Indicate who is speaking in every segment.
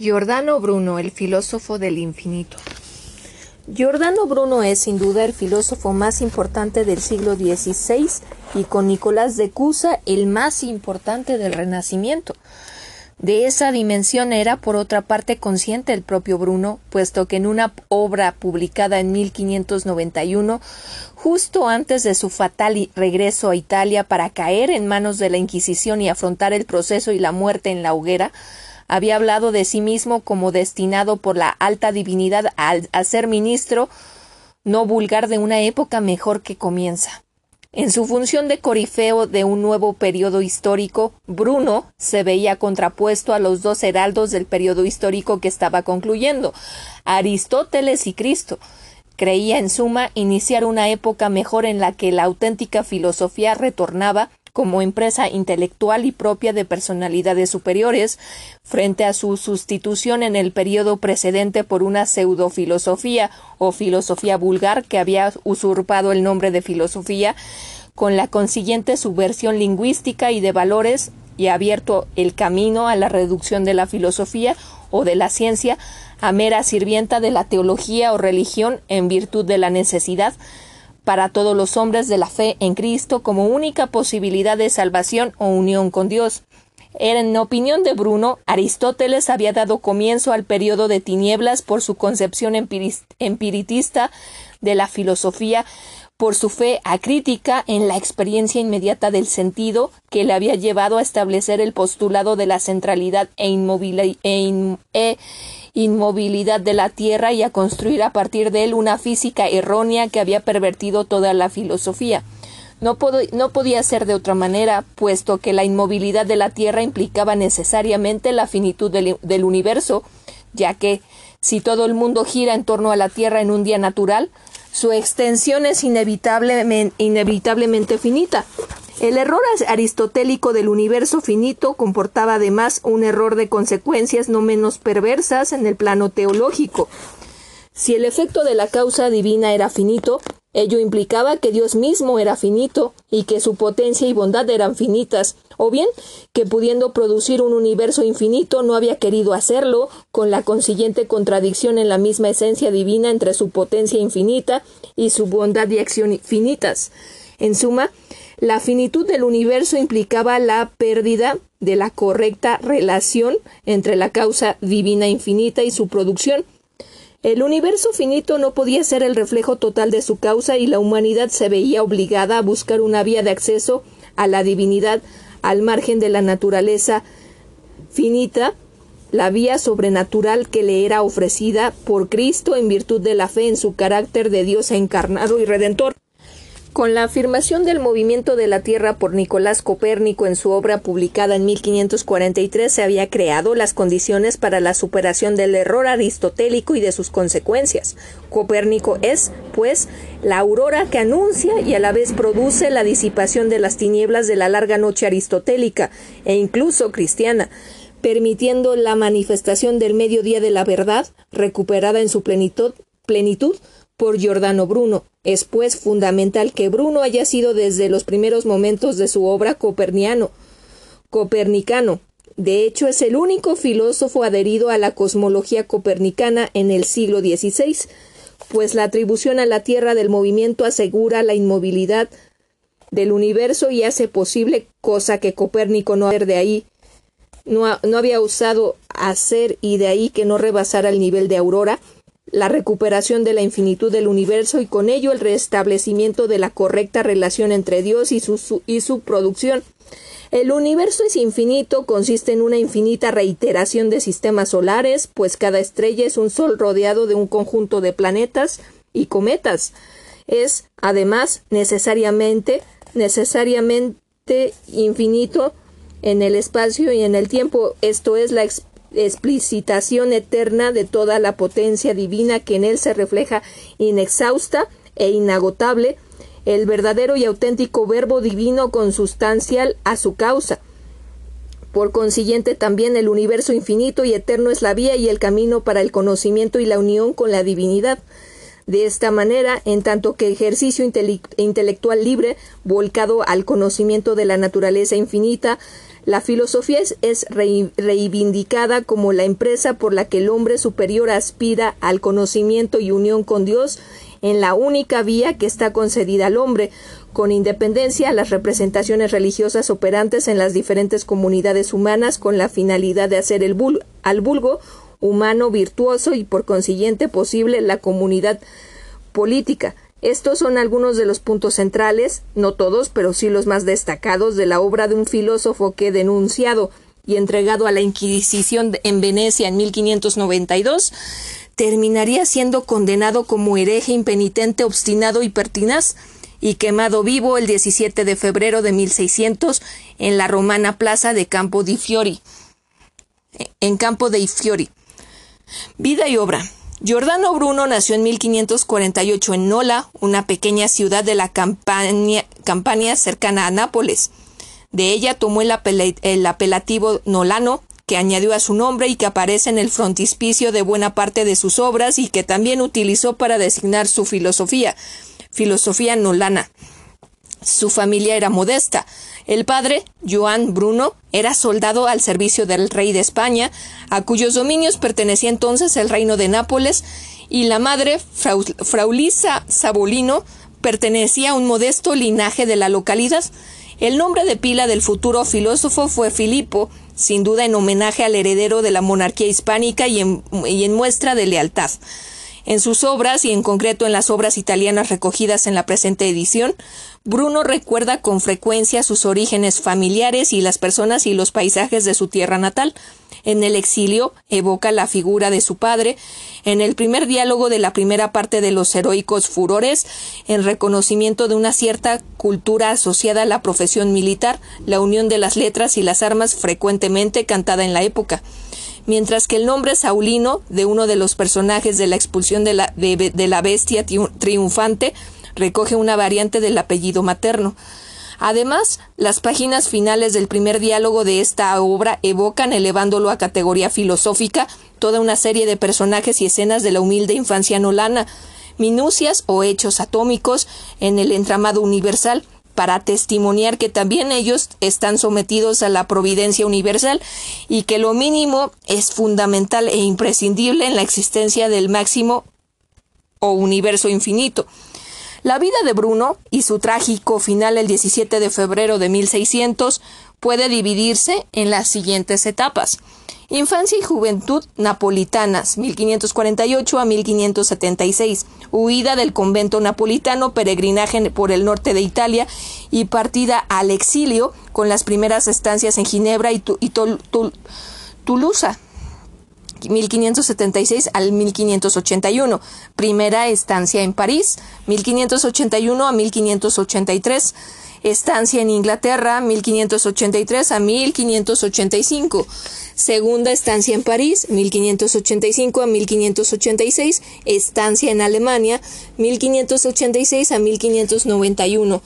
Speaker 1: Giordano Bruno, el filósofo del infinito. Giordano Bruno es sin duda el filósofo más importante del siglo XVI y con Nicolás de Cusa el más importante del Renacimiento. De esa dimensión era, por otra parte, consciente el propio Bruno, puesto que en una obra publicada en 1591, justo antes de su fatal regreso a Italia para caer en manos de la Inquisición y afrontar el proceso y la muerte en la hoguera, había hablado de sí mismo como destinado por la alta divinidad a, ser ministro no vulgar de una época mejor que comienza. En su función de corifeo de un nuevo periodo histórico, Bruno se veía contrapuesto a los dos heraldos del periodo histórico que estaba concluyendo, Aristóteles y Cristo. Creía en suma iniciar una época mejor en la que la auténtica filosofía retornaba como empresa intelectual y propia de personalidades superiores, frente a su sustitución en el periodo precedente por una pseudofilosofía o filosofía vulgar que había usurpado el nombre de filosofía, con la consiguiente subversión lingüística y de valores y abierto el camino a la reducción de la filosofía o de la ciencia a mera sirvienta de la teología o religión en virtud de la necesidad, para todos los hombres de la fe en Cristo como única posibilidad de salvación o unión con Dios. En opinión de Bruno, Aristóteles había dado comienzo al periodo de tinieblas por su concepción espiritista de la filosofía, por su fe acrítica en la experiencia inmediata del sentido que le había llevado a establecer el postulado de la centralidad e, e inmovilidad de la Tierra y a construir a partir de él una física errónea que había pervertido toda la filosofía. No, podía ser de otra manera, puesto que la inmovilidad de la Tierra implicaba necesariamente la finitud del, universo, ya que si todo el mundo gira en torno a la Tierra en un día natural, su extensión es inevitablemente finita. El error aristotélico del universo finito comportaba además un error de consecuencias no menos perversas en el plano teológico. Si el efecto de la causa divina era finito, ello implicaba que Dios mismo era finito y que su potencia y bondad eran finitas, o bien que pudiendo producir un universo infinito no había querido hacerlo, con la consiguiente contradicción en la misma esencia divina entre su potencia infinita y su bondad y acción finitas. En suma, la finitud del universo implicaba la pérdida de la correcta relación entre la causa divina infinita y su producción. El universo finito no podía ser el reflejo total de su causa y la humanidad se veía obligada a buscar una vía de acceso a la divinidad al margen de la naturaleza finita, la vía sobrenatural que le era ofrecida por Cristo en virtud de la fe en su carácter de Dios encarnado y redentor. Con la afirmación del movimiento de la Tierra por Nicolás Copérnico en su obra publicada en 1543 se había creado las condiciones para la superación del error aristotélico y de sus consecuencias. Copérnico es, pues, la aurora que anuncia y a la vez produce la disipación de las tinieblas de la larga noche aristotélica e incluso cristiana permitiendo la manifestación del mediodía de la verdad, recuperada en su plenitud, plenitud por Giordano Bruno. Es pues fundamental que Bruno haya sido desde los primeros momentos de su obra coperniano, copernicano. De hecho, es el único filósofo adherido a la cosmología copernicana en el siglo XVI, pues la atribución a la Tierra del movimiento asegura la inmovilidad del universo y hace posible, cosa que Copérnico no de ahí no, no había usado hacer y de ahí que no rebasara el nivel de aurora, la recuperación de la infinitud del universo y con ello el restablecimiento de la correcta relación entre Dios y su, y su producción. El universo es infinito, consiste en una infinita reiteración de sistemas solares, pues cada estrella es un sol rodeado de un conjunto de planetas y cometas. Es, además, necesariamente, necesariamente infinito en el espacio y en el tiempo, esto es la explicitación eterna de toda la potencia divina que en él se refleja inexhausta e inagotable, el verdadero y auténtico verbo divino consustancial a su causa. Por consiguiente, también el universo infinito y eterno es la vía y el camino para el conocimiento y la unión con la divinidad. De esta manera, en tanto que ejercicio intelectual libre, volcado al conocimiento de la naturaleza infinita, La filosofía es, reivindicada como la empresa por la que el hombre superior aspira al conocimiento y unión con Dios en la única vía que está concedida al hombre, con independencia a las representaciones religiosas operantes en las diferentes comunidades humanas con la finalidad de hacer el al vulgo humano virtuoso y por consiguiente posible la comunidad política. Estos son algunos de los puntos centrales, no todos, pero sí los más destacados de la obra de un filósofo que denunciado y entregado a la Inquisición en Venecia en 1592, terminaría siendo condenado como hereje impenitente, obstinado y pertinaz, y quemado vivo el 17 de febrero de 1600 en la romana plaza de Campo di Fiori. En Campo dei Fiori. Vida y obra. Giordano Bruno nació en 1548 en Nola, una pequeña ciudad de la Campania, cercana a Nápoles. De ella tomó el, apelativo Nolano, que añadió a su nombre y que aparece en el frontispicio de buena parte de sus obras y que también utilizó para designar su filosofía, filosofía nolana. Su familia era modesta. El padre, Joan Bruno, era soldado al servicio del rey de España, a cuyos dominios pertenecía entonces el reino de Nápoles, y la madre, Fraulisa Sabolino, pertenecía a un modesto linaje de la localidad. El nombre de pila del futuro filósofo fue Filipo, sin duda en homenaje al heredero de la monarquía hispánica y en, y en muestra de lealtad. En sus obras, y en concreto en las obras italianas recogidas en la presente edición, Bruno recuerda con frecuencia sus orígenes familiares y las personas y los paisajes de su tierra natal. En el exilio evoca la figura de su padre. En el primer diálogo de la primera parte de los heroicos furores, en reconocimiento de una cierta cultura asociada a la profesión militar, la unión de las letras y las armas frecuentemente cantada en la época mientras que el nombre Saulino de uno de los personajes de la expulsión de la, de, la bestia triunfante recoge una variante del apellido materno. Además, las páginas finales del primer diálogo de esta obra evocan, elevándolo a categoría filosófica, toda una serie de personajes y escenas de la humilde infancia nolana, minucias o hechos atómicos en el entramado universal, para testimoniar que también ellos están sometidos a la providencia universal y que lo mínimo es fundamental e imprescindible en la existencia del máximo o universo infinito. La vida de Bruno y su trágico final el 17 de febrero de 1600 puede dividirse en las siguientes etapas. Infancia y juventud napolitanas, 1548 a 1576. Huida del convento napolitano, peregrinaje por el norte de Italia y partida al exilio con las primeras estancias en Ginebra y, Toulouse. 1576 al 1581. Primera estancia en París, 1581 a 1583 estancia en Inglaterra 1583 a 1585, segunda estancia en París 1585 a 1586, estancia en Alemania 1586 a 1591,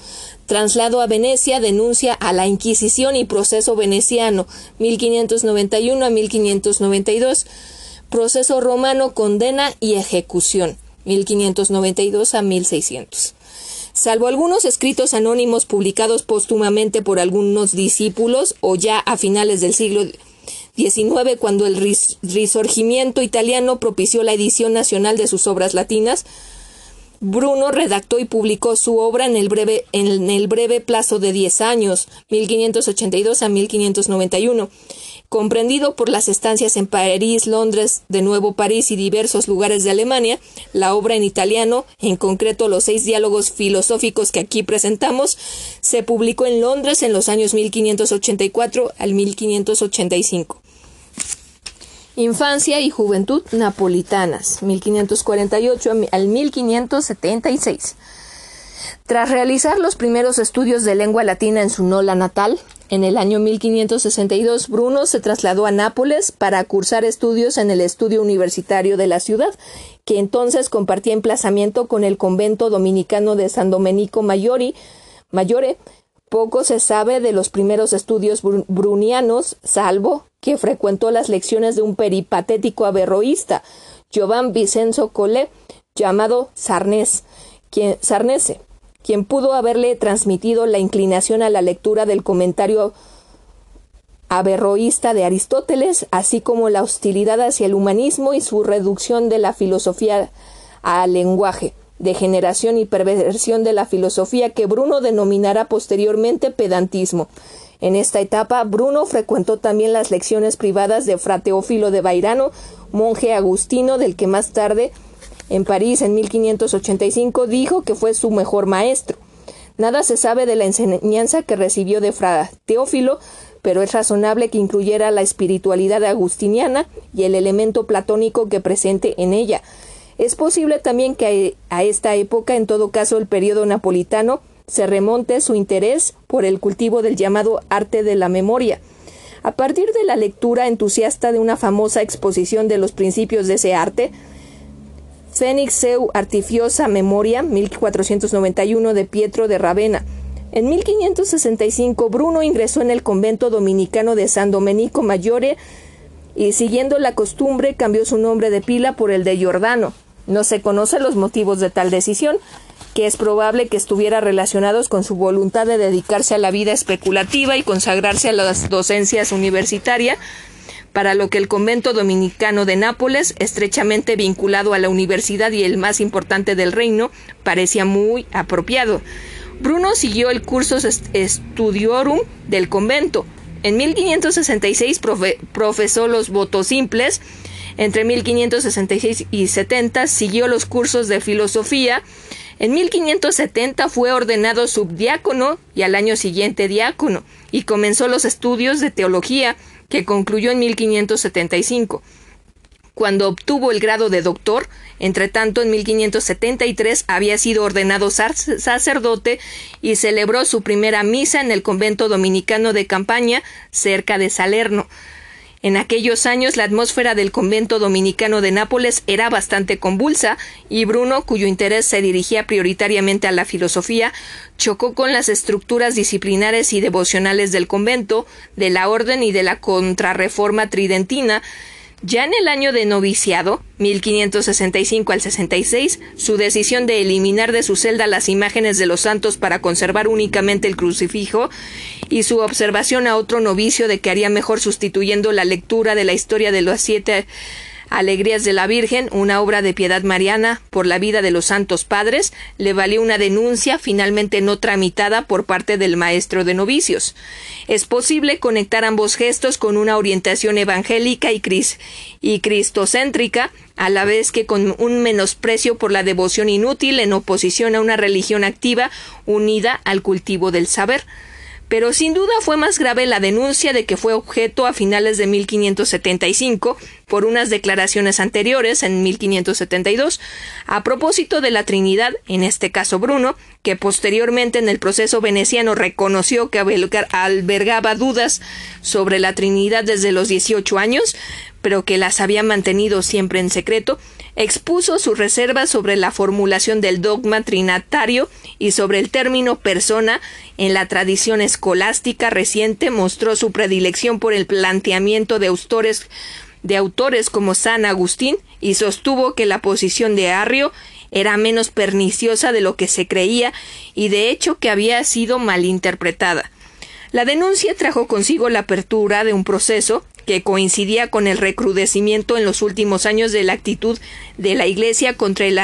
Speaker 1: traslado a Venecia, denuncia a la Inquisición y proceso veneciano 1591 a 1592, proceso romano, condena y ejecución 1592 a 1600. Salvo algunos escritos anónimos publicados póstumamente por algunos discípulos o ya a finales del siglo XIX, cuando el risorgimiento italiano propició la edición nacional de sus obras latinas, Bruno redactó y publicó su obra en el breve, en el breve plazo de 10 años, 1582 a 1591 comprendido por las estancias en París, Londres, de nuevo París y diversos lugares de Alemania, la obra en italiano, en concreto los seis diálogos filosóficos que aquí presentamos, se publicó en Londres en los años 1584 al 1585. Infancia y juventud napolitanas, 1548 al 1576. Tras realizar los primeros estudios de lengua latina en su Nola natal, en el año 1562 Bruno se trasladó a Nápoles para cursar estudios en el estudio universitario de la ciudad, que entonces compartía emplazamiento con el convento dominicano de San Domenico Maggiore. Poco se sabe de los primeros estudios brunianos, salvo que frecuentó las lecciones de un peripatético averroísta, Giovan Vicenzo Collet, llamado Sarnese, quien pudo haberle transmitido la inclinación a la lectura del comentario averroísta de Aristóteles, así como la hostilidad hacia el humanismo y su reducción de la filosofía al lenguaje, degeneración y perversión de la filosofía que Bruno denominará posteriormente pedantismo. En esta etapa, Bruno frecuentó también las lecciones privadas de Fra Teófilo de Bairano, monje agustino del que más tarde, en París en 1585, dijo que fue su mejor maestro. Nada se sabe de la enseñanza que recibió de Fra Teófilo, pero es razonable que incluyera la espiritualidad agustiniana y el elemento platónico que presente en ella. Es posible también que a esta época, en todo caso el periodo napolitano, se remonte su interés por el cultivo del llamado arte de la memoria. A partir de la lectura entusiasta de una famosa exposición de los principios de ese arte, Fenix Seu Artifiosa Memoria, 1491 de Pietro de Ravenna. En 1565 Bruno ingresó en el convento dominicano de San Domenico Maggiore y siguiendo la costumbre cambió su nombre de pila por el de Giordano. No se conocen los motivos de tal decisión, que es probable que estuviera relacionados con su voluntad de dedicarse a la vida especulativa y consagrarse a las docencias universitarias, para lo que el convento dominicano de Nápoles, estrechamente vinculado a la universidad y el más importante del reino, parecía muy apropiado. Bruno siguió el cursus studiorum del convento. En 1566 profesó los votos simples. Entre 1566 y 70 siguió los cursos de filosofía. En 1570 fue ordenado subdiácono y al año siguiente diácono, y comenzó los estudios de teología, que concluyó en 1575. Cuando obtuvo el grado de doctor, entre tanto en 1573 había sido ordenado sacerdote y celebró su primera misa en el convento dominicano de Campaña, cerca de Salerno. En aquellos años la atmósfera del convento dominicano de Nápoles era bastante convulsa y Bruno, cuyo interés se dirigía prioritariamente a la filosofía, chocó con las estructuras disciplinares y devocionales del convento, de la orden y de la contrarreforma tridentina, ya en el año de noviciado, 1565 al 66, su decisión de eliminar de su celda las imágenes de los santos para conservar únicamente el crucifijo y su observación a otro novicio de que haría mejor sustituyendo la lectura de la historia de los siete Alegrías de la Virgen, una obra de piedad mariana por la vida de los santos padres, le valió una denuncia finalmente no tramitada por parte del maestro de novicios. Es posible conectar ambos gestos con una orientación evangélica y, y cristocéntrica, a la vez que con un menosprecio por la devoción inútil en oposición a una religión activa unida al cultivo del saber pero sin duda fue más grave la denuncia de que fue objeto a finales de 1575 por unas declaraciones anteriores en 1572 a propósito de la Trinidad, en este caso Bruno, que posteriormente en el proceso veneciano reconoció que albergaba dudas sobre la Trinidad desde los 18 años, pero que las había mantenido siempre en secreto, expuso sus reservas sobre la formulación del dogma trinatario y sobre el término persona en la tradición escolástica reciente mostró su predilección por el planteamiento de autores, de autores como San Agustín y sostuvo que la posición de Arrio era menos perniciosa de lo que se creía y de hecho que había sido malinterpretada. La denuncia trajo consigo la apertura de un proceso que coincidía con el recrudecimiento en los últimos años de la actitud de la Iglesia contra el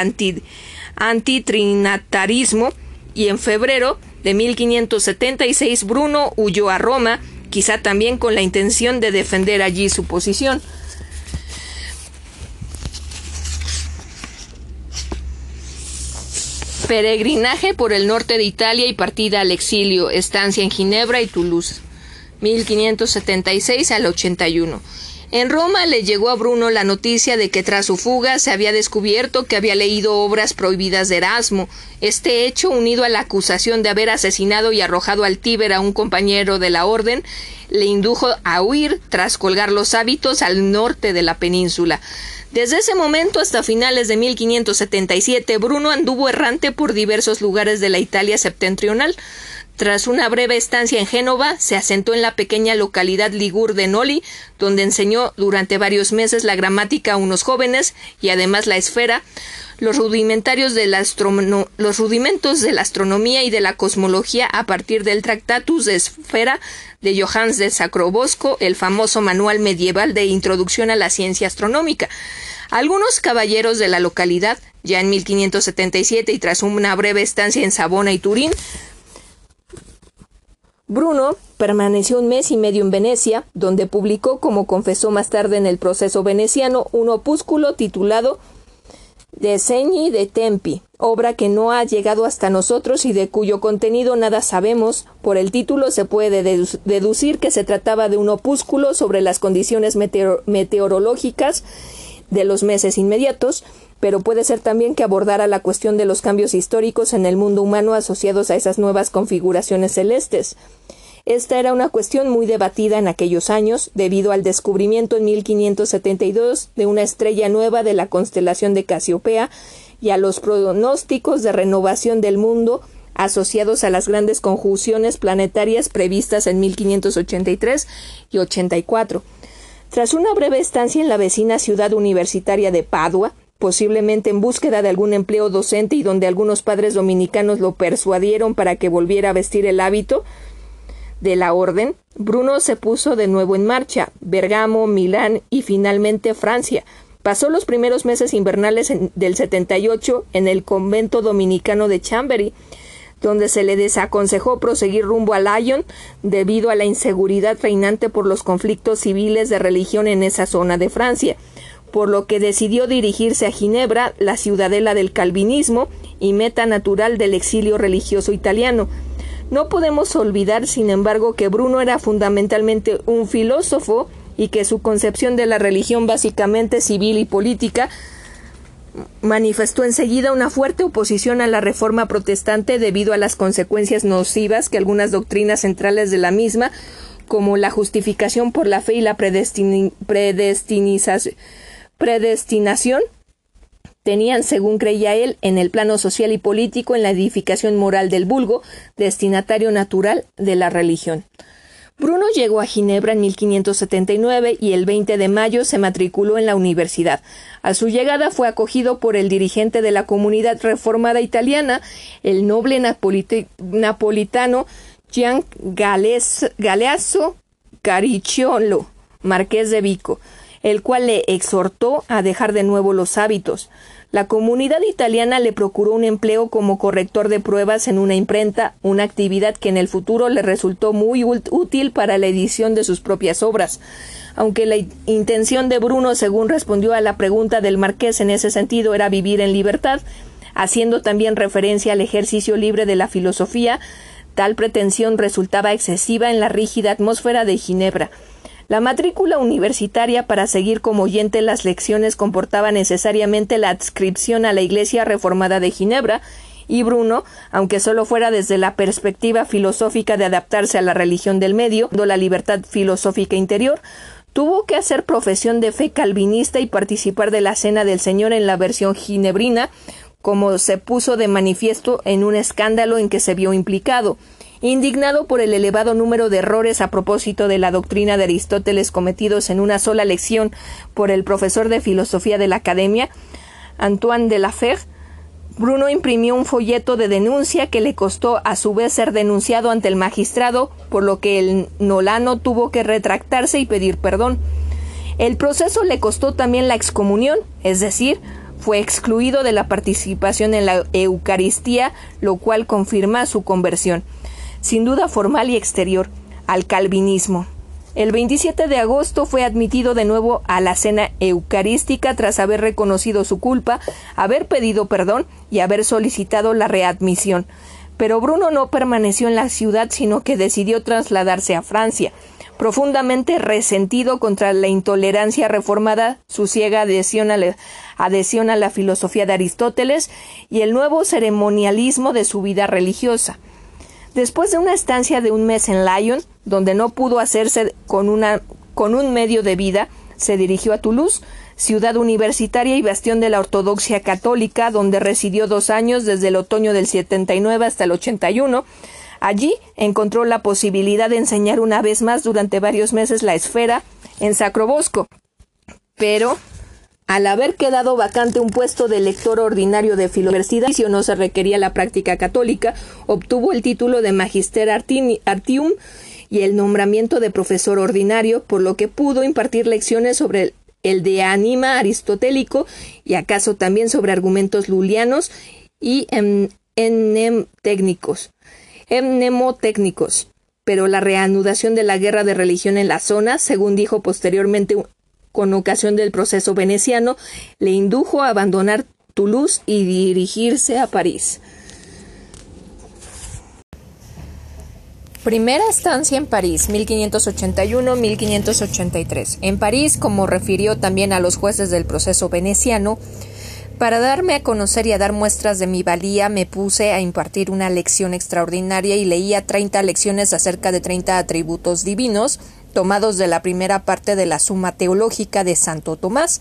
Speaker 1: antitrinatarismo y en febrero de 1576 Bruno huyó a Roma, quizá también con la intención de defender allí su posición. Peregrinaje por el norte de Italia y partida al exilio, estancia en Ginebra y Toulouse. 1576 al 81. En Roma le llegó a Bruno la noticia de que tras su fuga se había descubierto que había leído obras prohibidas de Erasmo. Este hecho, unido a la acusación de haber asesinado y arrojado al Tíber a un compañero de la orden, le indujo a huir tras colgar los hábitos al norte de la península. Desde ese momento hasta finales de 1577, Bruno anduvo errante por diversos lugares de la Italia septentrional Tras una breve estancia en Génova, se asentó en la pequeña localidad ligur de Noli, donde enseñó durante varios meses la gramática a unos jóvenes y además la esfera, los, rudimentarios de la los rudimentos de la astronomía y de la cosmología a partir del Tractatus de Esfera de Johannes de Sacrobosco, el famoso manual medieval de introducción a la ciencia astronómica. Algunos caballeros de la localidad, ya en 1577 y tras una breve estancia en Sabona y Turín, Bruno permaneció un mes y medio en Venecia, donde publicó, como confesó más tarde en el proceso veneciano, un opúsculo titulado De Segni de Tempi, obra que no ha llegado hasta nosotros y de cuyo contenido nada sabemos. Por el título se puede deducir que se trataba de un opúsculo sobre las condiciones meteorológicas de los meses inmediatos, pero puede ser también que abordara la cuestión de los cambios históricos en el mundo humano asociados a esas nuevas configuraciones celestes. Esta era una cuestión muy debatida en aquellos años, debido al descubrimiento en 1572 de una estrella nueva de la constelación de Casiopea y a los pronósticos de renovación del mundo asociados a las grandes conjunciones planetarias previstas en 1583 y 84. Tras una breve estancia en la vecina ciudad universitaria de Padua, posiblemente en búsqueda de algún empleo docente y donde algunos padres dominicanos lo persuadieron para que volviera a vestir el hábito de la orden, Bruno se puso de nuevo en marcha, Bergamo, Milán y finalmente Francia. Pasó los primeros meses invernales del 78 en el convento dominicano de Chambery, donde se le desaconsejó proseguir rumbo a Lyon debido a la inseguridad reinante por los conflictos civiles de religión en esa zona de Francia por lo que decidió dirigirse a Ginebra, la ciudadela del calvinismo y meta natural del exilio religioso italiano. No podemos olvidar, sin embargo, que Bruno era fundamentalmente un filósofo y que su concepción de la religión básicamente civil y política manifestó enseguida una fuerte oposición a la reforma protestante debido a las consecuencias nocivas que algunas doctrinas centrales de la misma, como la justificación por la fe y la predestinización, predestinación tenían, según creía él, en el plano social y político en la edificación moral del vulgo, destinatario natural de la religión. Bruno llegó a Ginebra en 1579 y el 20 de mayo se matriculó en la universidad. A su llegada fue acogido por el dirigente de la comunidad reformada italiana, el noble napolitano Gian Galeazzo Caricciolo, marqués de Vico el cual le exhortó a dejar de nuevo los hábitos. La comunidad italiana le procuró un empleo como corrector de pruebas en una imprenta, una actividad que en el futuro le resultó muy útil para la edición de sus propias obras. Aunque la intención de Bruno, según respondió a la pregunta del marqués en ese sentido, era vivir en libertad, haciendo también referencia al ejercicio libre de la filosofía, tal pretensión resultaba excesiva en la rígida atmósfera de Ginebra. La matrícula universitaria para seguir como oyente las lecciones comportaba necesariamente la adscripción a la Iglesia Reformada de Ginebra, y Bruno, aunque solo fuera desde la perspectiva filosófica de adaptarse a la religión del medio, la libertad filosófica interior, tuvo que hacer profesión de fe calvinista y participar de la Cena del Señor en la versión ginebrina, como se puso de manifiesto en un escándalo en que se vio implicado. Indignado por el elevado número de errores a propósito de la doctrina de Aristóteles cometidos en una sola lección por el profesor de filosofía de la Academia, Antoine de la Fer, Bruno imprimió un folleto de denuncia que le costó a su vez ser denunciado ante el magistrado, por lo que el nolano tuvo que retractarse y pedir perdón. El proceso le costó también la excomunión, es decir, fue excluido de la participación en la Eucaristía, lo cual confirma su conversión sin duda formal y exterior, al calvinismo. El 27 de agosto fue admitido de nuevo a la cena eucarística tras haber reconocido su culpa, haber pedido perdón y haber solicitado la readmisión. Pero Bruno no permaneció en la ciudad, sino que decidió trasladarse a Francia. Profundamente resentido contra la intolerancia reformada, su ciega adhesión a, la, filosofía de Aristóteles y el nuevo ceremonialismo de su vida religiosa. Después de una estancia de un mes en Lyon, donde no pudo hacerse con un medio de vida, se dirigió a Toulouse, ciudad universitaria y bastión de la ortodoxia católica, donde residió dos años desde el otoño del 79 hasta el 81, Allí encontró la posibilidad de enseñar una vez más durante varios meses la esfera en Sacrobosco. Pero al haber quedado vacante un puesto de lector ordinario de si no se requería la práctica católica, obtuvo el título de Magister Artium y el nombramiento de profesor ordinario, por lo que pudo impartir lecciones sobre el, de anima aristotélico y acaso también sobre argumentos lulianos y enemtécnicos. Pero la reanudación de la guerra de religión en la zona, según dijo posteriormente con ocasión del proceso veneciano, le indujo a abandonar Toulouse y dirigirse a París. Primera estancia en París, 1581-1583. En París, como refirió también a los jueces del proceso veneciano, para darme a conocer y a dar muestras de mi valía, me puse a impartir una lección extraordinaria y leía 30 lecciones acerca de 30 atributos divinos, tomados de la primera parte de la Suma Teológica de Santo Tomás.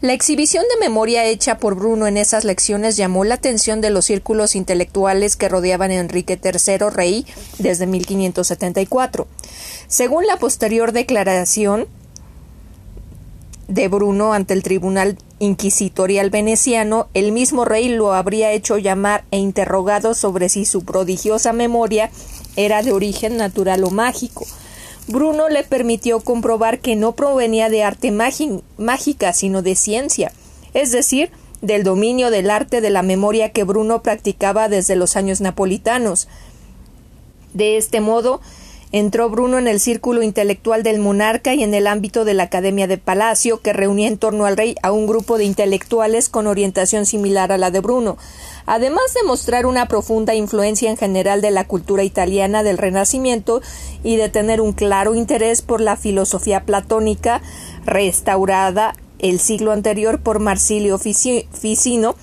Speaker 1: La exhibición de memoria hecha por Bruno en esas lecciones llamó la atención de los círculos intelectuales que rodeaban a Enrique III rey desde 1574. Según la posterior declaración de Bruno ante el Tribunal Inquisitorial veneciano, el mismo rey lo habría hecho llamar e interrogado sobre si su prodigiosa memoria era de origen natural o mágico. Bruno le permitió comprobar que no provenía de arte mágica, sino de ciencia, es decir, del dominio del arte de la memoria que Bruno practicaba desde los años napolitanos. De este modo, Entró Bruno en el círculo intelectual del monarca y en el ámbito de la Academia de Palacio, que reunía en torno al rey a un grupo de intelectuales con orientación similar a la de Bruno, además de mostrar una profunda influencia en general de la cultura italiana del Renacimiento y de tener un claro interés por la filosofía platónica restaurada el siglo anterior por Marsilio Ficino,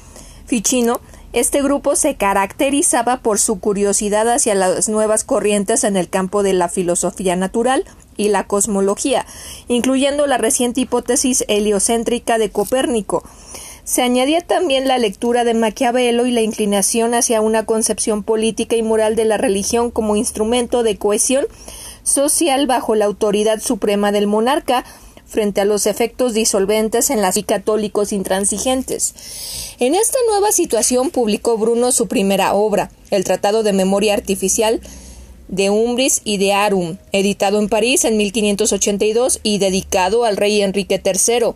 Speaker 1: Ficino este grupo se caracterizaba por su curiosidad hacia las nuevas corrientes en el campo de la filosofía natural y la cosmología, incluyendo la reciente hipótesis heliocéntrica de Copérnico. Se añadía también la lectura de Maquiavelo y la inclinación hacia una concepción política y moral de la religión como instrumento de cohesión social bajo la autoridad suprema del monarca, frente a los efectos disolventes en las y católicos intransigentes. En esta nueva situación publicó Bruno su primera obra, el Tratado de Memoria Artificial de Umbris y de Arum, editado en París en 1582 y dedicado al rey Enrique III.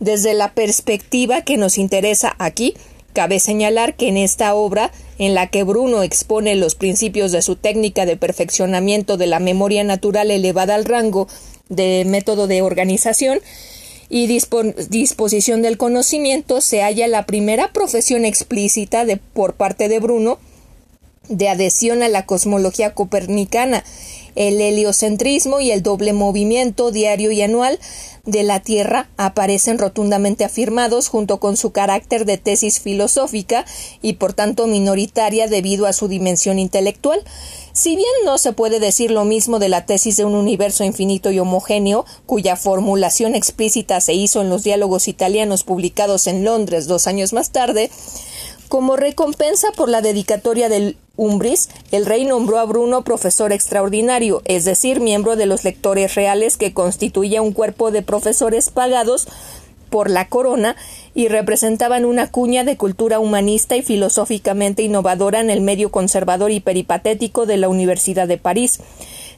Speaker 1: Desde la perspectiva que nos interesa aquí, cabe señalar que en esta obra, en la que Bruno expone los principios de su técnica de perfeccionamiento de la memoria natural elevada al rango de método de organización y disposición del conocimiento se halla la primera profesión explícita de, por parte de Bruno de adhesión a la cosmología copernicana, el heliocentrismo y el doble movimiento diario y anual de la Tierra aparecen rotundamente afirmados junto con su carácter de tesis filosófica y por tanto minoritaria debido a su dimensión intelectual. Si bien no se puede decir lo mismo de la tesis de un universo infinito y homogéneo, cuya formulación explícita se hizo en los diálogos italianos publicados en Londres dos años más tarde, como recompensa por la dedicatoria del Umbris, el rey nombró a Bruno profesor extraordinario, es decir, miembro de los lectores reales que constituía un cuerpo de profesores pagados por la corona y representaban una cuña de cultura humanista y filosóficamente innovadora en el medio conservador y peripatético de la Universidad de París.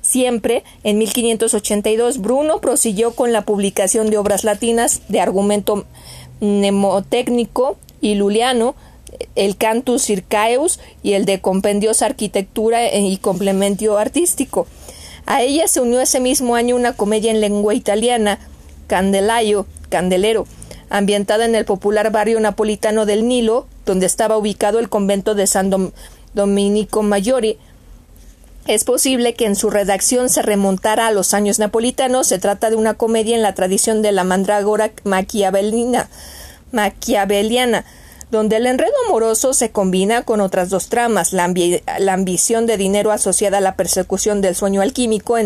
Speaker 1: Siempre, en 1582, Bruno prosiguió con la publicación de obras latinas de argumento mnemotécnico y luliano, el Cantus Circaeus y el de Compendios Arquitectura y Complemento Artístico. A ella se unió ese mismo año una comedia en lengua italiana, Candelaio, Candelero, ambientada en el popular barrio napolitano del Nilo, donde estaba ubicado el convento de San Domenico Maggiore. Es posible que en su redacción se remontara a los años napolitanos. Se trata de una comedia en la tradición de la mandrágora maquiavelina, maquiaveliana, donde el enredo amoroso se combina con otras dos tramas, la, ambición de dinero asociada a la persecución del sueño alquímico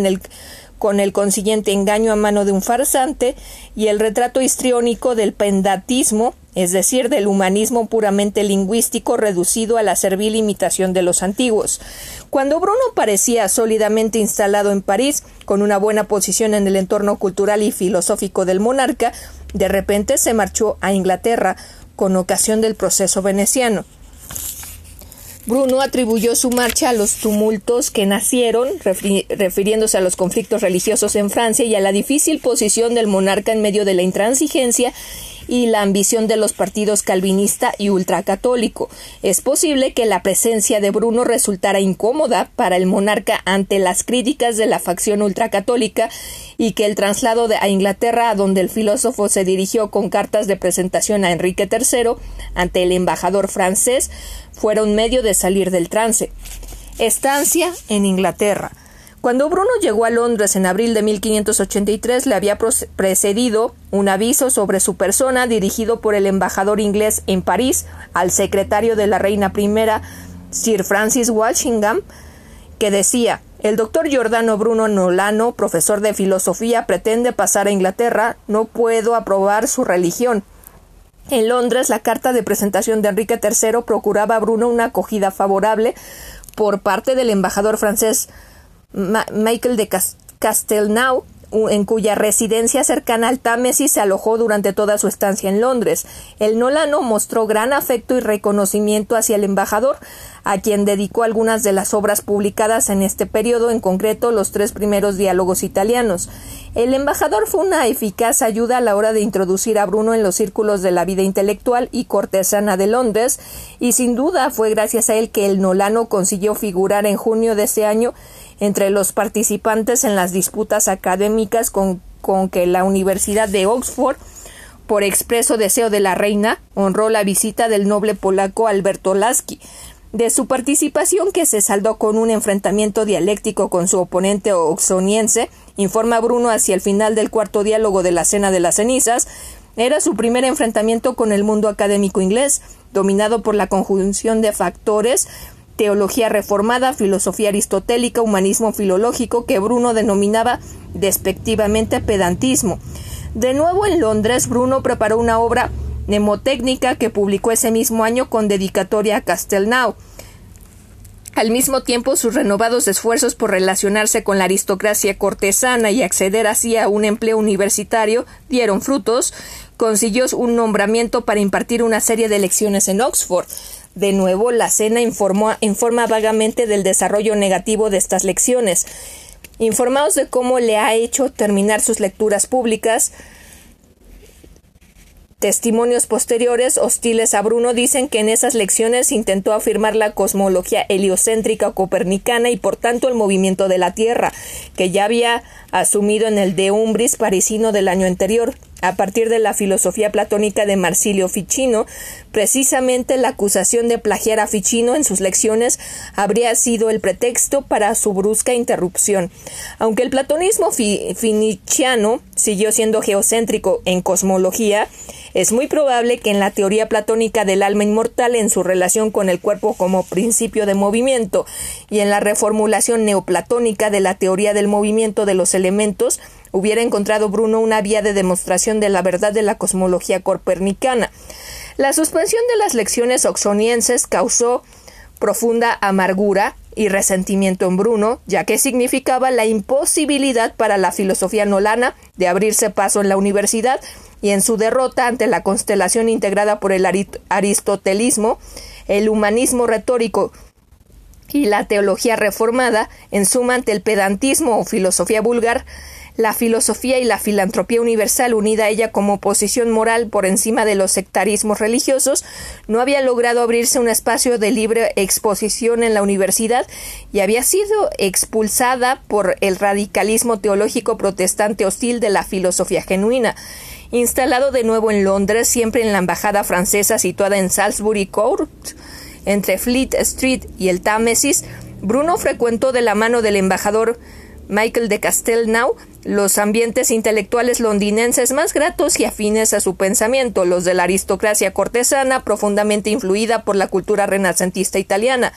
Speaker 1: con el consiguiente engaño a mano de un farsante y el retrato histriónico del pendatismo es decir, del humanismo puramente lingüístico reducido a la servil imitación de los antiguos. Cuando Bruno parecía sólidamente instalado en París, con una buena posición en el entorno cultural y filosófico del monarca, de repente se marchó a Inglaterra con ocasión del proceso veneciano. Bruno atribuyó su marcha a los tumultos que nacieron, refiriéndose a los conflictos religiosos en Francia y a la difícil posición del monarca en medio de la intransigencia y la ambición de los partidos calvinista y ultracatólico. Es posible que la presencia de Bruno resultara incómoda para el monarca ante las críticas de la facción ultracatólica y que el traslado a Inglaterra, a donde el filósofo se dirigió con cartas de presentación a Enrique III ante el embajador francés, fuera un medio de salir del trance. Estancia en Inglaterra. Cuando Bruno llegó a Londres en abril de 1583 le había precedido un aviso sobre su persona dirigido por el embajador inglés en París al secretario de la reina primera Sir Francis Walsingham que decía el doctor Giordano Bruno Nolano, profesor de filosofía, pretende pasar a Inglaterra. No puedo aprobar su religión. En Londres, la carta de presentación de Enrique III procuraba a Bruno una acogida favorable por parte del embajador francés Michael de Castelnau, en cuya residencia cercana al Támesis se alojó durante toda su estancia en Londres. El Nolano mostró gran afecto y reconocimiento hacia el embajador, a quien dedicó algunas de las obras publicadas en este periodo, en concreto los tres primeros diálogos italianos. El embajador fue una eficaz ayuda a la hora de introducir a Bruno en los círculos de la vida intelectual y cortesana de Londres, y sin duda fue gracias a él que el Nolano consiguió figurar en junio de ese año entre los participantes en las disputas académicas con, que la Universidad de Oxford por expreso deseo de la reina, honró la visita del noble polaco Alberto Lasky. De su participación, que se saldó con un enfrentamiento dialéctico con su oponente oxoniense, informa Bruno hacia el final del cuarto diálogo de la Cena de las Cenizas, era su primer enfrentamiento con el mundo académico inglés, dominado por la conjunción de factores teología reformada, filosofía aristotélica, humanismo filológico, que Bruno denominaba despectivamente pedantismo. De nuevo en Londres, Bruno preparó una obra mnemotécnica que publicó ese mismo año con dedicatoria a Castelnau. Al mismo tiempo, sus renovados esfuerzos por relacionarse con la aristocracia cortesana y acceder así a un empleo universitario dieron frutos. Consiguió un nombramiento para impartir una serie de lecciones en Oxford. De nuevo, la cena informa vagamente del desarrollo negativo de estas lecciones. Informados de cómo le ha hecho terminar sus lecturas públicas, Testimonios posteriores hostiles a Bruno dicen que en esas lecciones intentó afirmar la cosmología heliocéntrica copernicana y por tanto el movimiento de la Tierra, que ya había asumido en el De Umbris parisino del año anterior. A partir de la filosofía platónica de Marsilio Ficino, precisamente la acusación de plagiar a Ficino en sus lecciones habría sido el pretexto para su brusca interrupción. Aunque el platonismo finiciano siguió siendo geocéntrico en cosmología, es muy probable que en la teoría platónica del alma inmortal, en su relación con el cuerpo como principio de movimiento, y en la reformulación neoplatónica de la teoría del movimiento de los elementos, hubiera encontrado Bruno una vía de demostración de la verdad de la cosmología copernicana. La suspensión de las lecciones oxonienses causó profunda amargura y resentimiento en Bruno, ya que significaba la imposibilidad para la filosofía nolana de abrirse paso en la universidad y en su derrota ante la constelación integrada por el aristotelismo, el humanismo retórico y la teología reformada, en suma ante el pedantismo o filosofía vulgar, la filosofía y la filantropía universal unida a ella como posición moral por encima de los sectarismos religiosos, no había logrado abrirse un espacio de libre exposición en la universidad y había sido expulsada por el radicalismo teológico protestante hostil de la filosofía genuina. Instalado de nuevo en Londres, siempre en la embajada francesa situada en Salisbury Court, entre Fleet Street y el Támesis, Bruno frecuentó de la mano del embajador Michael de Castelnau los ambientes intelectuales londinenses más gratos y afines a su pensamiento, los de la aristocracia cortesana profundamente influida por la cultura renacentista italiana,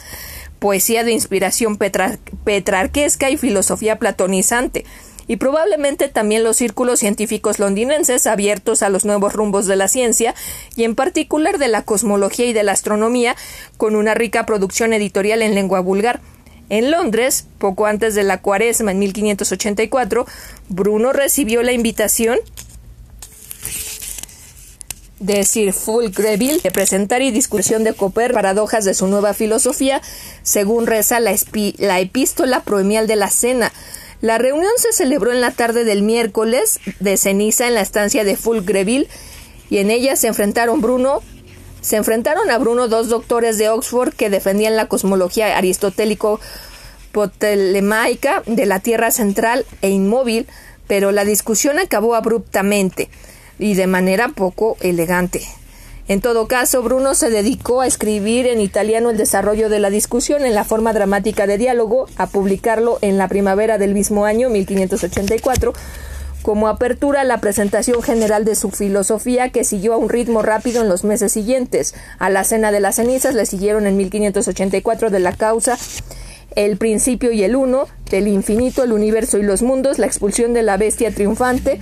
Speaker 1: poesía de inspiración petrarquesca y filosofía platonizante, y probablemente también los círculos científicos londinenses abiertos a los nuevos rumbos de la ciencia y en particular de la cosmología y de la astronomía con una rica producción editorial en lengua vulgar. En Londres, poco antes de la cuaresma en 1584, Bruno recibió la invitación de Sir Fulgreville de presentar y discusión de Cooper paradojas de su nueva filosofía, según reza la epístola proemial de la cena. La reunión se celebró en la tarde del miércoles de ceniza en la estancia de Fulgreville y en ella se enfrentaron Bruno se enfrentaron a Bruno dos doctores de Oxford que defendían la cosmología aristotélico potelemaica de la Tierra central e inmóvil, pero la discusión acabó abruptamente y de manera poco elegante. En todo caso, Bruno se dedicó a escribir en italiano el desarrollo de la discusión en la forma dramática de diálogo, a publicarlo en la primavera del mismo año, 1584, como apertura a la presentación general de su filosofía que siguió a un ritmo rápido en los meses siguientes. A la Cena de las Cenizas le siguieron en 1584 de la causa el principio y el uno, del infinito, el universo y los mundos, la expulsión de la bestia triunfante,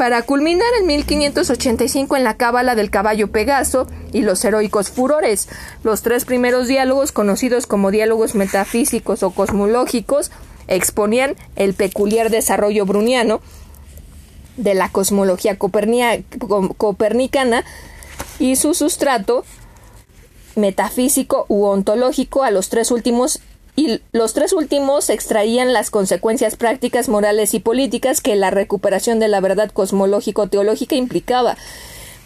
Speaker 1: para culminar en 1585 en la cábala del caballo Pegaso y los heroicos furores. Los tres primeros diálogos, conocidos como diálogos metafísicos o cosmológicos, exponían el peculiar desarrollo bruniano de la cosmología copernicana y su sustrato metafísico u ontológico a los tres últimos y los tres últimos extraían las consecuencias prácticas, morales y políticas que la recuperación de la verdad cosmológico-teológica implicaba.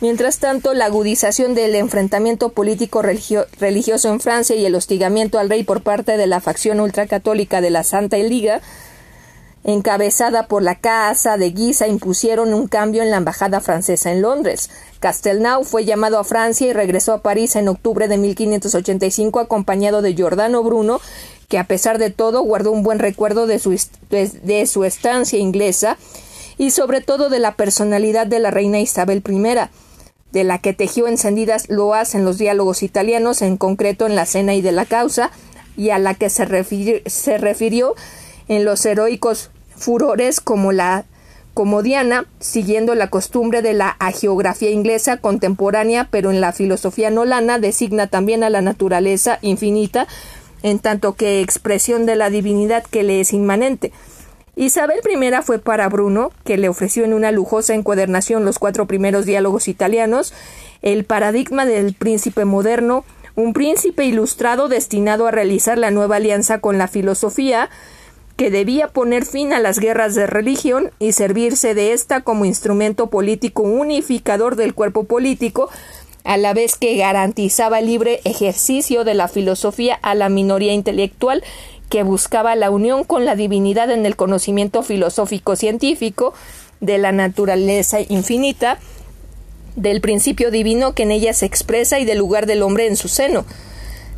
Speaker 1: Mientras tanto, la agudización del enfrentamiento político religioso en Francia y el hostigamiento al rey por parte de la facción ultracatólica de la Santa Liga, encabezada por la Casa de Guisa, impusieron un cambio en la embajada francesa en Londres. Castelnau fue llamado a Francia y regresó a París en octubre de 1585 acompañado de Giordano Bruno, que a pesar de todo guardó un buen recuerdo de su, de, su estancia inglesa y sobre todo de la personalidad de la reina Isabel I, de la que tejió encendidas loas en los diálogos italianos, en concreto en la cena y de la causa, y a la que se, se refirió en los heroicos furores como la como Diana, siguiendo la costumbre de la agiografía inglesa contemporánea, pero en la filosofía nolana designa también a la naturaleza infinita en tanto que expresión de la divinidad que le es inmanente. Isabel I fue para Bruno, que le ofreció en una lujosa encuadernación los cuatro primeros diálogos italianos, el paradigma del príncipe moderno, un príncipe ilustrado destinado a realizar la nueva alianza con la filosofía, que debía poner fin a las guerras de religión y servirse de ésta como instrumento político unificador del cuerpo político, a la vez que garantizaba libre ejercicio de la filosofía a la minoría intelectual que buscaba la unión con la divinidad en el conocimiento filosófico científico de la naturaleza infinita, del principio divino que en ella se expresa y del lugar del hombre en su seno.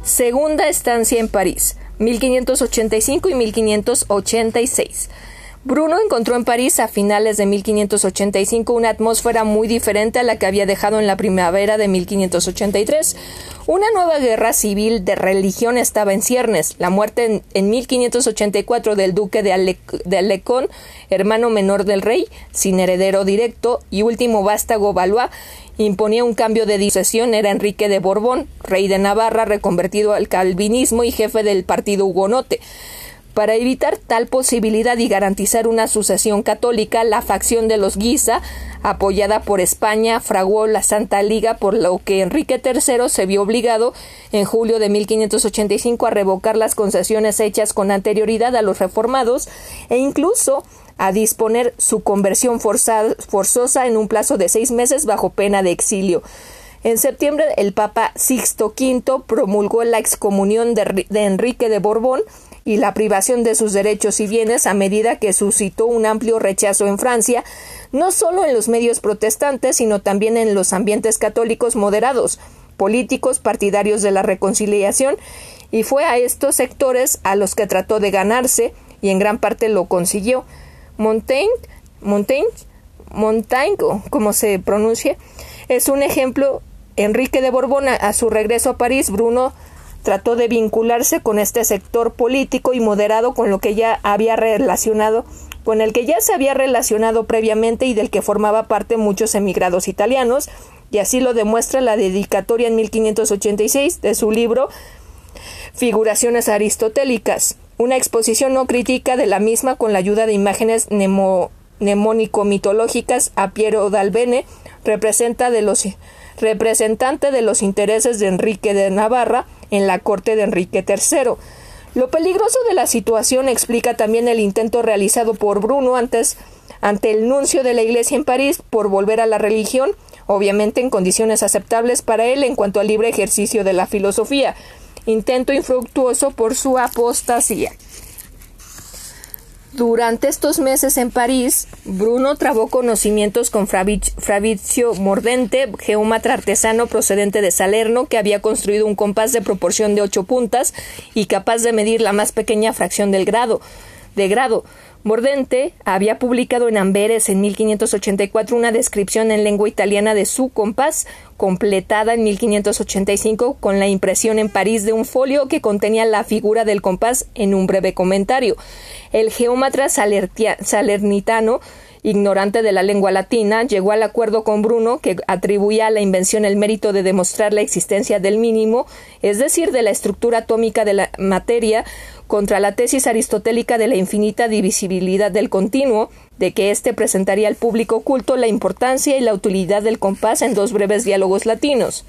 Speaker 1: Segunda estancia en París, 1585 y 1586. Bruno encontró en París a finales de 1585 una atmósfera muy diferente a la que había dejado en la primavera de 1583. Una nueva guerra civil de religión estaba en ciernes. La muerte en, 1584 del duque de, Alecón, hermano menor del rey, sin heredero directo, y último vástago Valois, imponía un cambio de disesión era Enrique de Borbón, rey de Navarra, reconvertido al calvinismo y jefe del partido hugonote. Para evitar tal posibilidad y garantizar una sucesión católica, la facción de los Guisa, apoyada por España, fraguó la Santa Liga, por lo que Enrique III se vio obligado en julio de 1585 a revocar las concesiones hechas con anterioridad a los reformados e incluso a disponer su conversión forzosa en un plazo de seis meses bajo pena de exilio. En septiembre, el Papa Sixto V promulgó la excomunión de Enrique de Borbón, y la privación de sus derechos y bienes a medida que suscitó un amplio rechazo en Francia, no solo en los medios protestantes, sino también en los ambientes católicos moderados, políticos partidarios de la reconciliación, y fue a estos sectores a los que trató de ganarse, y en gran parte lo consiguió. Montaigne, Montaigne, Montaigne, como se pronuncia, es un ejemplo. Enrique de Borbón, a su regreso a París, Bruno trató de vincularse con este sector político y moderado con lo que ya había relacionado con el que ya se había relacionado previamente y del que formaba parte muchos emigrados italianos, y así lo demuestra la dedicatoria en 1586 de su libro Figuraciones aristotélicas, una exposición no crítica de la misma con la ayuda de imágenes mnemónico-mitológicas. A Piero d'Albene, representa de los, representante de los intereses de Enrique de Navarra en la corte de Enrique III. Lo peligroso de la situación explica también el intento realizado por Bruno antes ante el nuncio de la Iglesia en París por volver a la religión, obviamente en condiciones aceptables para él en cuanto al libre ejercicio de la filosofía, intento infructuoso por su apostasía. Durante estos meses en París, Bruno trabó conocimientos con Fabrizio Mordente, geómatra artesano procedente de Salerno, que había construido un compás de proporción de ocho puntas y capaz de medir la más pequeña fracción del grado, de grado. Mordente había publicado en Amberes en 1584 una descripción en lengua italiana de su compás, completada en 1585 con la impresión en París de un folio que contenía la figura del compás en un breve comentario. El geómatra salernitano ignorante de la lengua latina, llegó al acuerdo con Bruno que atribuía a la invención el mérito de demostrar la existencia del mínimo, es decir, de la estructura atómica de la materia, contra la tesis aristotélica de la infinita divisibilidad del continuo, de que éste presentaría al público oculto la importancia y la utilidad del compás en dos breves diálogos latinos.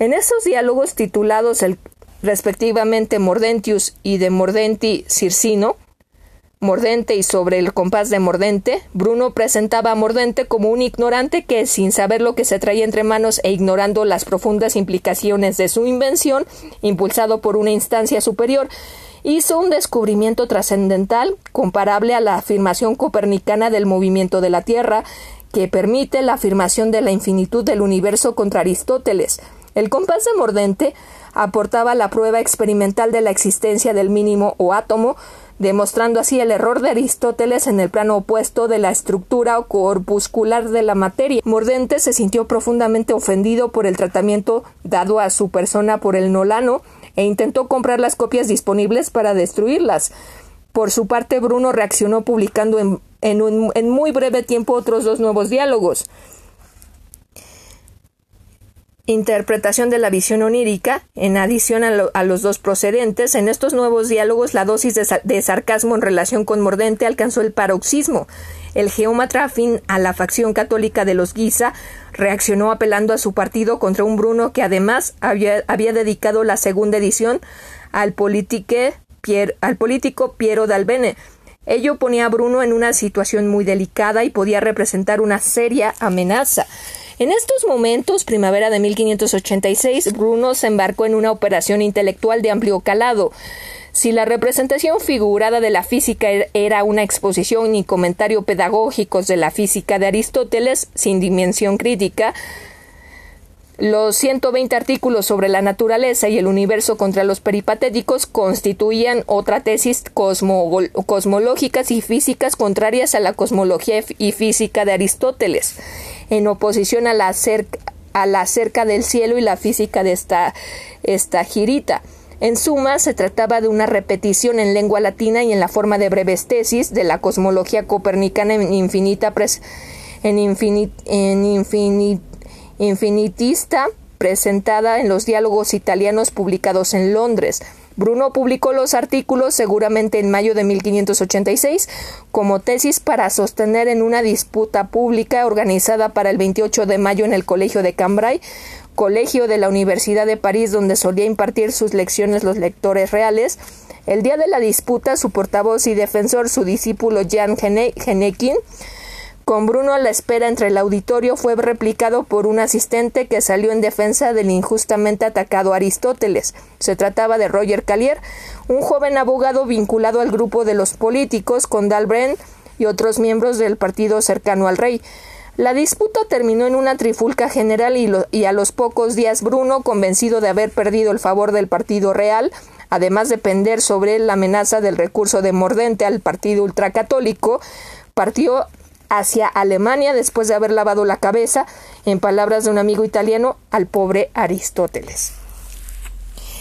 Speaker 1: En estos diálogos titulados respectivamente Mordentius y de Mordenti Circino, Mordente y sobre el compás de Mordente, Bruno presentaba a Mordente como un ignorante que, sin saber lo que se traía entre manos e ignorando las profundas implicaciones de su invención, impulsado por una instancia superior, hizo un descubrimiento trascendental comparable a la afirmación copernicana del movimiento de la Tierra, que permite la afirmación de la infinitud del universo contra Aristóteles. El compás de Mordente aportaba la prueba experimental de la existencia del mínimo o átomo, demostrando así el error de Aristóteles en el plano opuesto de la estructura corpuscular de la materia. Mordente se sintió profundamente ofendido por el tratamiento dado a su persona por el Nolano e intentó comprar las copias disponibles para destruirlas. Por su parte, Bruno reaccionó publicando en, en muy breve tiempo otros dos nuevos diálogos interpretación de la visión onírica, en adición a, los dos procedentes, en estos nuevos diálogos la dosis de, sarcasmo en relación con Mordente alcanzó el paroxismo. El geómatra afín a la facción católica de los Guisa reaccionó apelando a su partido contra un Bruno que además había, dedicado la segunda edición al, al político Piero d'Albene. Ello ponía a Bruno en una situación muy delicada y podía representar una seria amenaza. En estos momentos, primavera de 1586, Bruno se embarcó en una operación intelectual de amplio calado. Si la representación figurada de la física er-, era una exposición y comentario pedagógicos de la física de Aristóteles sin dimensión crítica, los 120 artículos sobre la naturaleza y el universo contra los peripatéticos constituían otra tesis cosmológicas y físicas contrarias a la cosmología y física de Aristóteles en oposición a la, cerca, a la cerca del cielo y la física de esta, esta girita. En suma, se trataba de una repetición en lengua latina y en la forma de breves tesis de la cosmología copernicana en infinita en, en infinitista presentada en los diálogos italianos publicados en Londres. Bruno publicó los artículos seguramente en mayo de 1586 como tesis para sostener en una disputa pública organizada para el 28 de mayo en el Colegio de Cambrai, colegio de la Universidad de París donde solía impartir sus lecciones los lectores reales. El día de la disputa, su portavoz y defensor, su discípulo Jan Genekin, con Bruno a la espera entre el auditorio fue replicado por un asistente que salió en defensa del injustamente atacado Aristóteles. Se trataba de Roger Callier, un joven abogado vinculado al grupo de los políticos con Dalbren y otros miembros del partido cercano al rey. La disputa terminó en una trifulca general y, y, a los pocos días Bruno, convencido de haber perdido el favor del partido real, además de pender sobre la amenaza del recurso de Mordente al partido ultracatólico, partió hacia Alemania después de haber lavado la cabeza, en palabras de un amigo italiano, al pobre Aristóteles.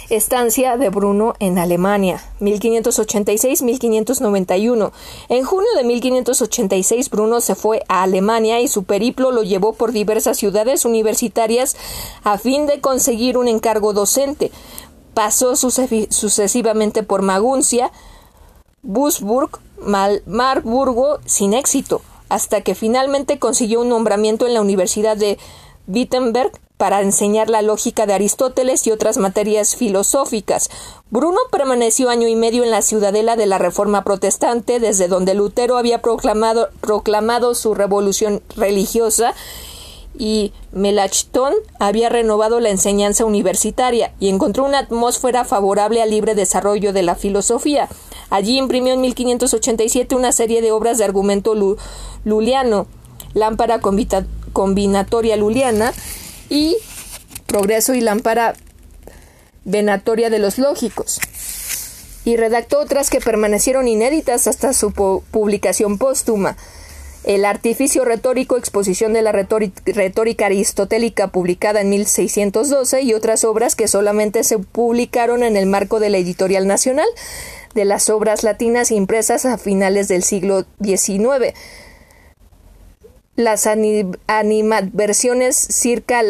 Speaker 1: estancia de Bruno en Alemania, 1586-1591. En junio de 1586 Bruno se fue a Alemania y su periplo lo llevó por diversas ciudades universitarias a fin de conseguir un encargo docente. Pasó sucesivamente por Maguncia, Busburg, Marburgo sin éxito, hasta que finalmente consiguió un nombramiento en la Universidad de Wittenberg para enseñar la lógica de Aristóteles y otras materias filosóficas. Bruno permaneció año y medio en la ciudadela de la Reforma Protestante, desde donde Lutero había proclamado, proclamado su revolución religiosa y Melachton había renovado la enseñanza universitaria y encontró una atmósfera favorable al libre desarrollo de la filosofía. Allí imprimió en 1587 una serie de obras de argumento luliano, lámpara combinatoria luliana y progreso y lámpara venatoria de los lógicos. Y redactó otras que permanecieron inéditas hasta su publicación póstuma. El artificio retórico, exposición de la retórica aristotélica publicada en 1612 y otras obras que solamente se publicaron en el marco de la editorial nacional de las obras latinas impresas a finales del siglo XIX. Las animadversiones circa,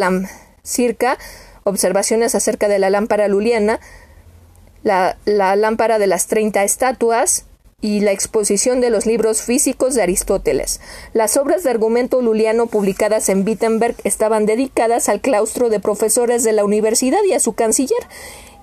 Speaker 1: circa observaciones acerca de la lámpara luliana, la, la lámpara de las treinta estatuas, y la exposición de los libros físicos de Aristóteles. Las obras de argumento luliano publicadas en Wittenberg estaban dedicadas al claustro de profesores de la universidad y a su canciller,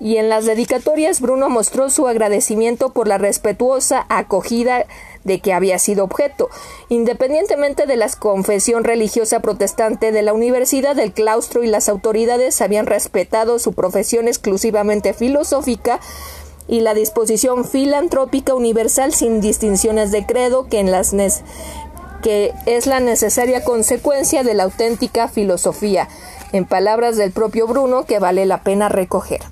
Speaker 1: y en las dedicatorias Bruno mostró su agradecimiento por la respetuosa acogida de que había sido objeto. Independientemente de la confesión religiosa protestante de la universidad, el claustro y las autoridades habían respetado su profesión exclusivamente filosófica, y la disposición filantrópica universal sin distinciones de credo que, en las que es la necesaria consecuencia de la auténtica filosofía, en palabras del propio Bruno que vale la pena recoger.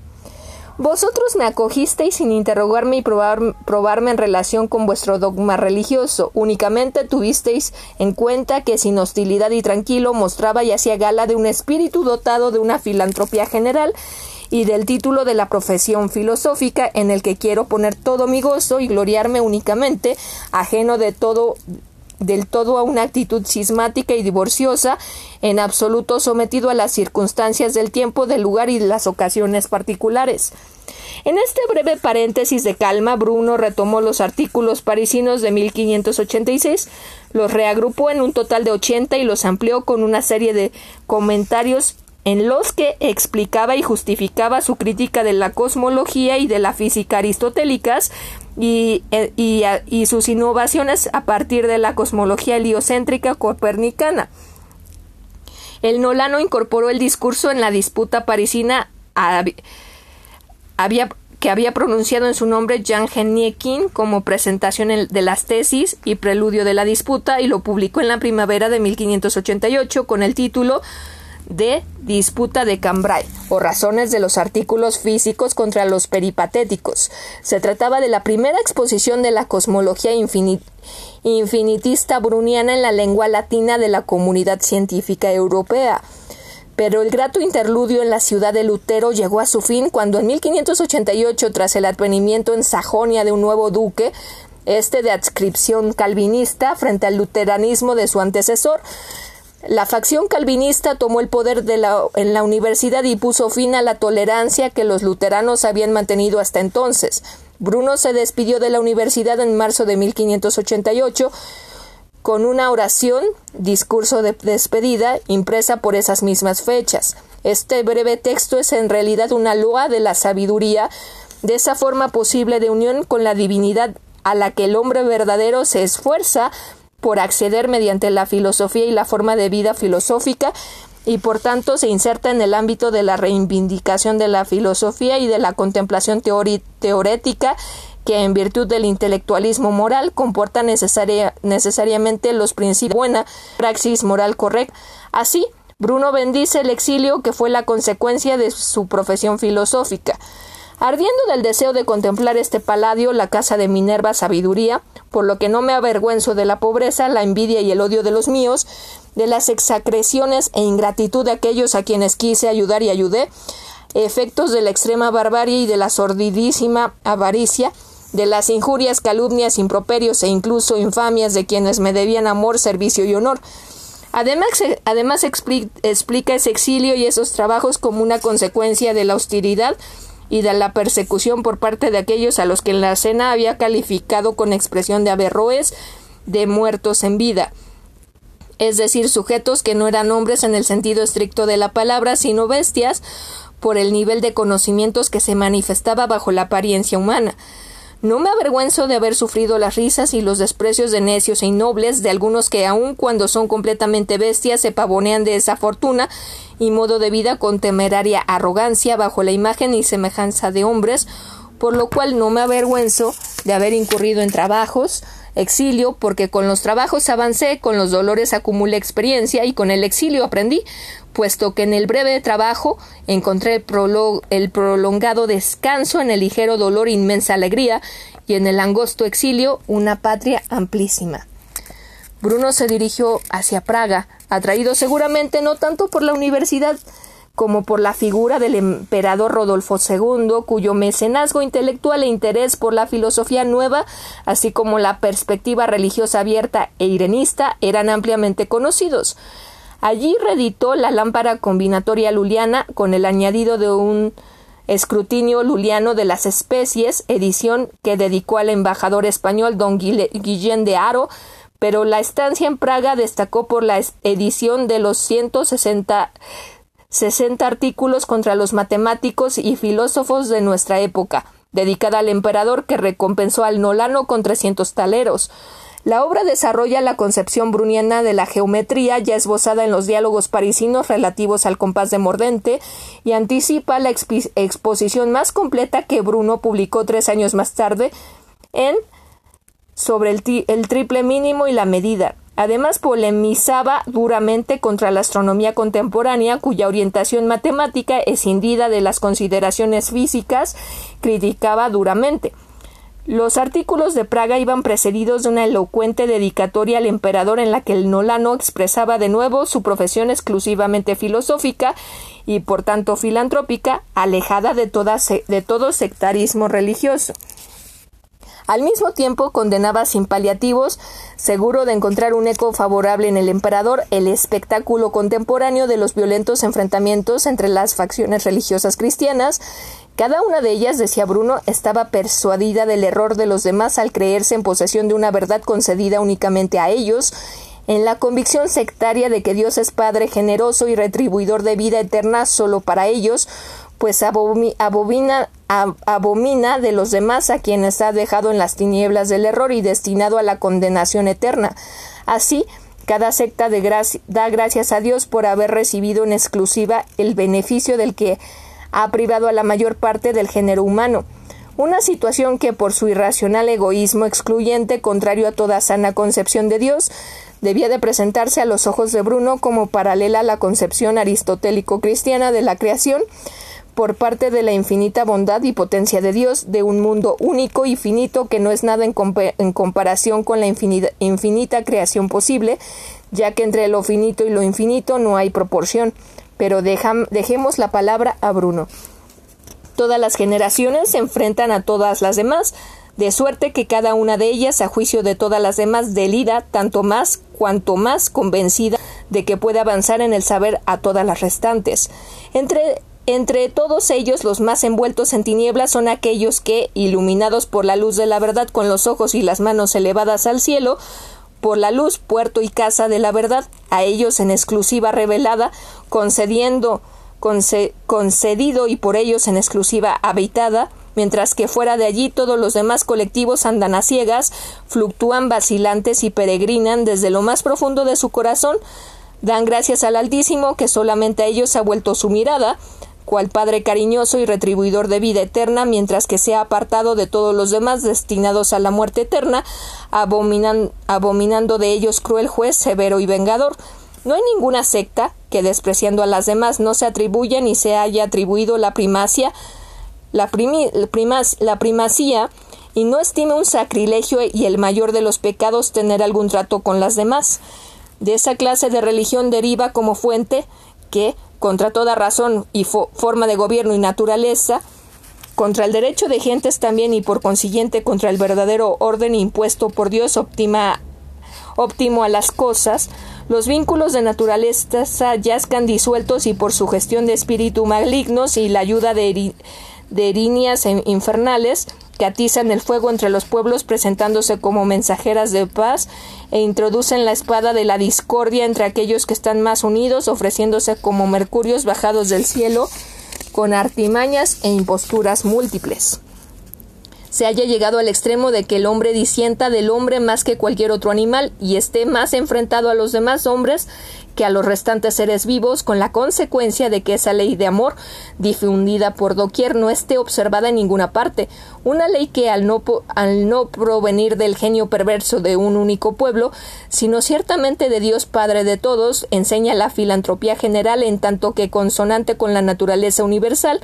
Speaker 1: Vosotros me acogisteis sin interrogarme y probarme en relación con vuestro dogma religioso. Únicamente tuvisteis en cuenta que sin hostilidad y tranquilo mostraba y hacía gala de un espíritu dotado de una filantropía general y del título de la profesión filosófica en el que quiero poner todo mi gozo y gloriarme únicamente, ajeno de todo del todo a una actitud cismática y divorciosa, en absoluto sometido a las circunstancias del tiempo, del lugar y las ocasiones particulares. En este breve paréntesis de calma, Bruno retomó los artículos parisinos de 1586, los reagrupó en un total de 80 y los amplió con una serie de comentarios en los que explicaba y justificaba su crítica de la cosmología y de la física aristotélicas y, eh, y, sus innovaciones a partir de la cosmología heliocéntrica copernicana. El Nolano incorporó el discurso en la disputa parisina que había pronunciado en su nombre Jean Geniekin como presentación de las tesis y preludio de la disputa y lo publicó en la primavera de 1588 con el título de disputa de Cambrai o razones de los artículos físicos contra los peripatéticos. Se trataba de la primera exposición de la cosmología infinitista bruniana en la lengua latina de la comunidad científica europea. Pero el grato interludio en la ciudad de Lutero llegó a su fin cuando en 1588, tras el advenimiento en Sajonia de un nuevo duque, este de adscripción calvinista frente al luteranismo de su antecesor, la facción calvinista tomó el poder en la universidad y puso fin a la tolerancia que los luteranos habían mantenido hasta entonces. Bruno se despidió de la universidad en marzo de 1588 con una oración, discurso de despedida, impresa por esas mismas fechas. Este breve texto es en realidad una loa de la sabiduría, de esa forma posible de unión con la divinidad a la que el hombre verdadero se esfuerza por acceder mediante la filosofía y la forma de vida filosófica y por tanto se inserta en el ámbito de la reivindicación de la filosofía y de la contemplación teorética que en virtud del intelectualismo moral comporta necesariamente los principios de buena praxis moral correcta. Así, Bruno bendice el exilio que fue la consecuencia de su profesión filosófica. Ardiendo del deseo de contemplar este paladio, la casa de Minerva sabiduría, por lo que no me avergüenzo de la pobreza, la envidia y el odio de los míos, de las exacreciones e ingratitud de aquellos a quienes quise ayudar y ayudé, efectos de la extrema barbarie y de la sordidísima avaricia, de las injurias, calumnias, improperios e incluso infamias de quienes me debían amor, servicio y honor. Además, además explica ese exilio y esos trabajos como una consecuencia de la hostilidad y de la persecución por parte de aquellos a los que en la cena había calificado con expresión de averroes de muertos en vida es decir, sujetos que no eran hombres en el sentido estricto de la palabra, sino bestias, por el nivel de conocimientos que se manifestaba bajo la apariencia humana. No me avergüenzo de haber sufrido las risas y los desprecios de necios e innobles de algunos que aun cuando son completamente bestias se pavonean de esa fortuna y modo de vida con temeraria arrogancia bajo la imagen y semejanza de hombres, por lo cual no me avergüenzo de haber incurrido en trabajos, exilio, porque con los trabajos avancé, con los dolores acumulé experiencia y con el exilio aprendí, puesto que en el breve trabajo encontré el, prolongado descanso, en el ligero dolor inmensa alegría, y en el angosto exilio una patria amplísima. Bruno se dirigió hacia Praga, atraído seguramente no tanto por la universidad, como por la figura del emperador Rodolfo II, cuyo mecenazgo intelectual e interés por la filosofía nueva, así como la perspectiva religiosa abierta e irenista, eran ampliamente conocidos. Allí reeditó la lámpara combinatoria luliana con el añadido de un escrutinio luliano de las especies, edición que dedicó al embajador español don Guillén de Aro, pero la estancia en Praga destacó por la edición de los 160 60 artículos contra los matemáticos y filósofos de nuestra época, dedicada al emperador que recompensó al Nolano con 300 taleros. La obra desarrolla la concepción bruniana de la geometría ya esbozada en los diálogos parisinos relativos al compás de mordente y anticipa la exposición más completa que Bruno publicó tres años más tarde en sobre el triple mínimo y la medida, Además, polemizaba duramente contra la astronomía contemporánea, cuya orientación matemática, escindida de las consideraciones físicas, criticaba duramente. Los artículos de Praga iban precedidos de una elocuente dedicatoria al emperador en la que el Nolano expresaba de nuevo su profesión exclusivamente filosófica y por tanto filantrópica, alejada de, de todo sectarismo religioso. Al mismo tiempo condenaba sin paliativos, seguro de encontrar un eco favorable en el emperador, el espectáculo contemporáneo de los violentos enfrentamientos entre las facciones religiosas cristianas. Cada una de ellas, decía Bruno, estaba persuadida del error de los demás al creerse en posesión de una verdad concedida únicamente a ellos, en la convicción sectaria de que Dios es Padre generoso y retribuidor de vida eterna solo para ellos, pues abomina, abomina de los demás a quienes ha dejado en las tinieblas del error y destinado a la condenación eterna. Así, cada secta da gracias a Dios por haber recibido en exclusiva el beneficio del que ha privado a la mayor parte del género humano. Una situación que por su irracional egoísmo excluyente, contrario a toda sana concepción de Dios, debía de presentarse a los ojos de Bruno como paralela a la concepción aristotélico-cristiana de la creación, por parte de la infinita bondad y potencia de Dios, de un mundo único y finito que no es nada en, comparación con la infinita, infinita, creación posible, ya que entre lo finito y lo infinito no hay proporción. Pero dejemos la palabra a Bruno. Todas las generaciones se enfrentan a todas las demás, de suerte que cada una de ellas, a juicio de todas las demás, delida tanto más cuanto más convencida de que puede avanzar en el saber a todas las restantes. Entre entre todos ellos los más envueltos en tinieblas son aquellos que, iluminados por la luz de la verdad con los ojos y las manos elevadas al cielo, por la luz, puerto y casa de la verdad, a ellos en exclusiva revelada, concediendo, concedido y por ellos en exclusiva habitada, mientras que fuera de allí todos los demás colectivos andan a ciegas, fluctúan vacilantes y peregrinan desde lo más profundo de su corazón, dan gracias al Altísimo que solamente a ellos ha vuelto su mirada, cual Padre cariñoso y retribuidor de vida eterna, mientras que sea apartado de todos los demás destinados a la muerte eterna, abominando de ellos cruel juez, severo y vengador. No hay ninguna secta que, despreciando a las demás, no se atribuya ni se haya atribuido la primacia, la, la primacía, y no estime un sacrilegio y el mayor de los pecados tener algún trato con las demás. De esa clase de religión deriva como fuente que, contra toda razón y forma de gobierno y naturaleza, contra el derecho de gentes también y por consiguiente contra el verdadero orden impuesto por Dios óptima, óptimo a las cosas, los vínculos de naturaleza yazcan disueltos y por su gestión de espíritu malignos y la ayuda de, de erinias infernales que atizan el fuego entre los pueblos presentándose como mensajeras de paz e introducen la espada de la discordia entre aquellos que están más unidos, ofreciéndose como mercurios bajados del cielo con artimañas e imposturas múltiples. Se haya llegado al extremo de que el hombre disienta del hombre más que cualquier otro animal y esté más enfrentado a los demás hombres que a los restantes seres vivos, con la consecuencia de que esa ley de amor, difundida por doquier, no esté observada en ninguna parte, una ley que al no, al no provenir del genio perverso de un único pueblo, sino ciertamente de Dios Padre de todos, enseña la filantropía general en tanto que consonante con la naturaleza universal,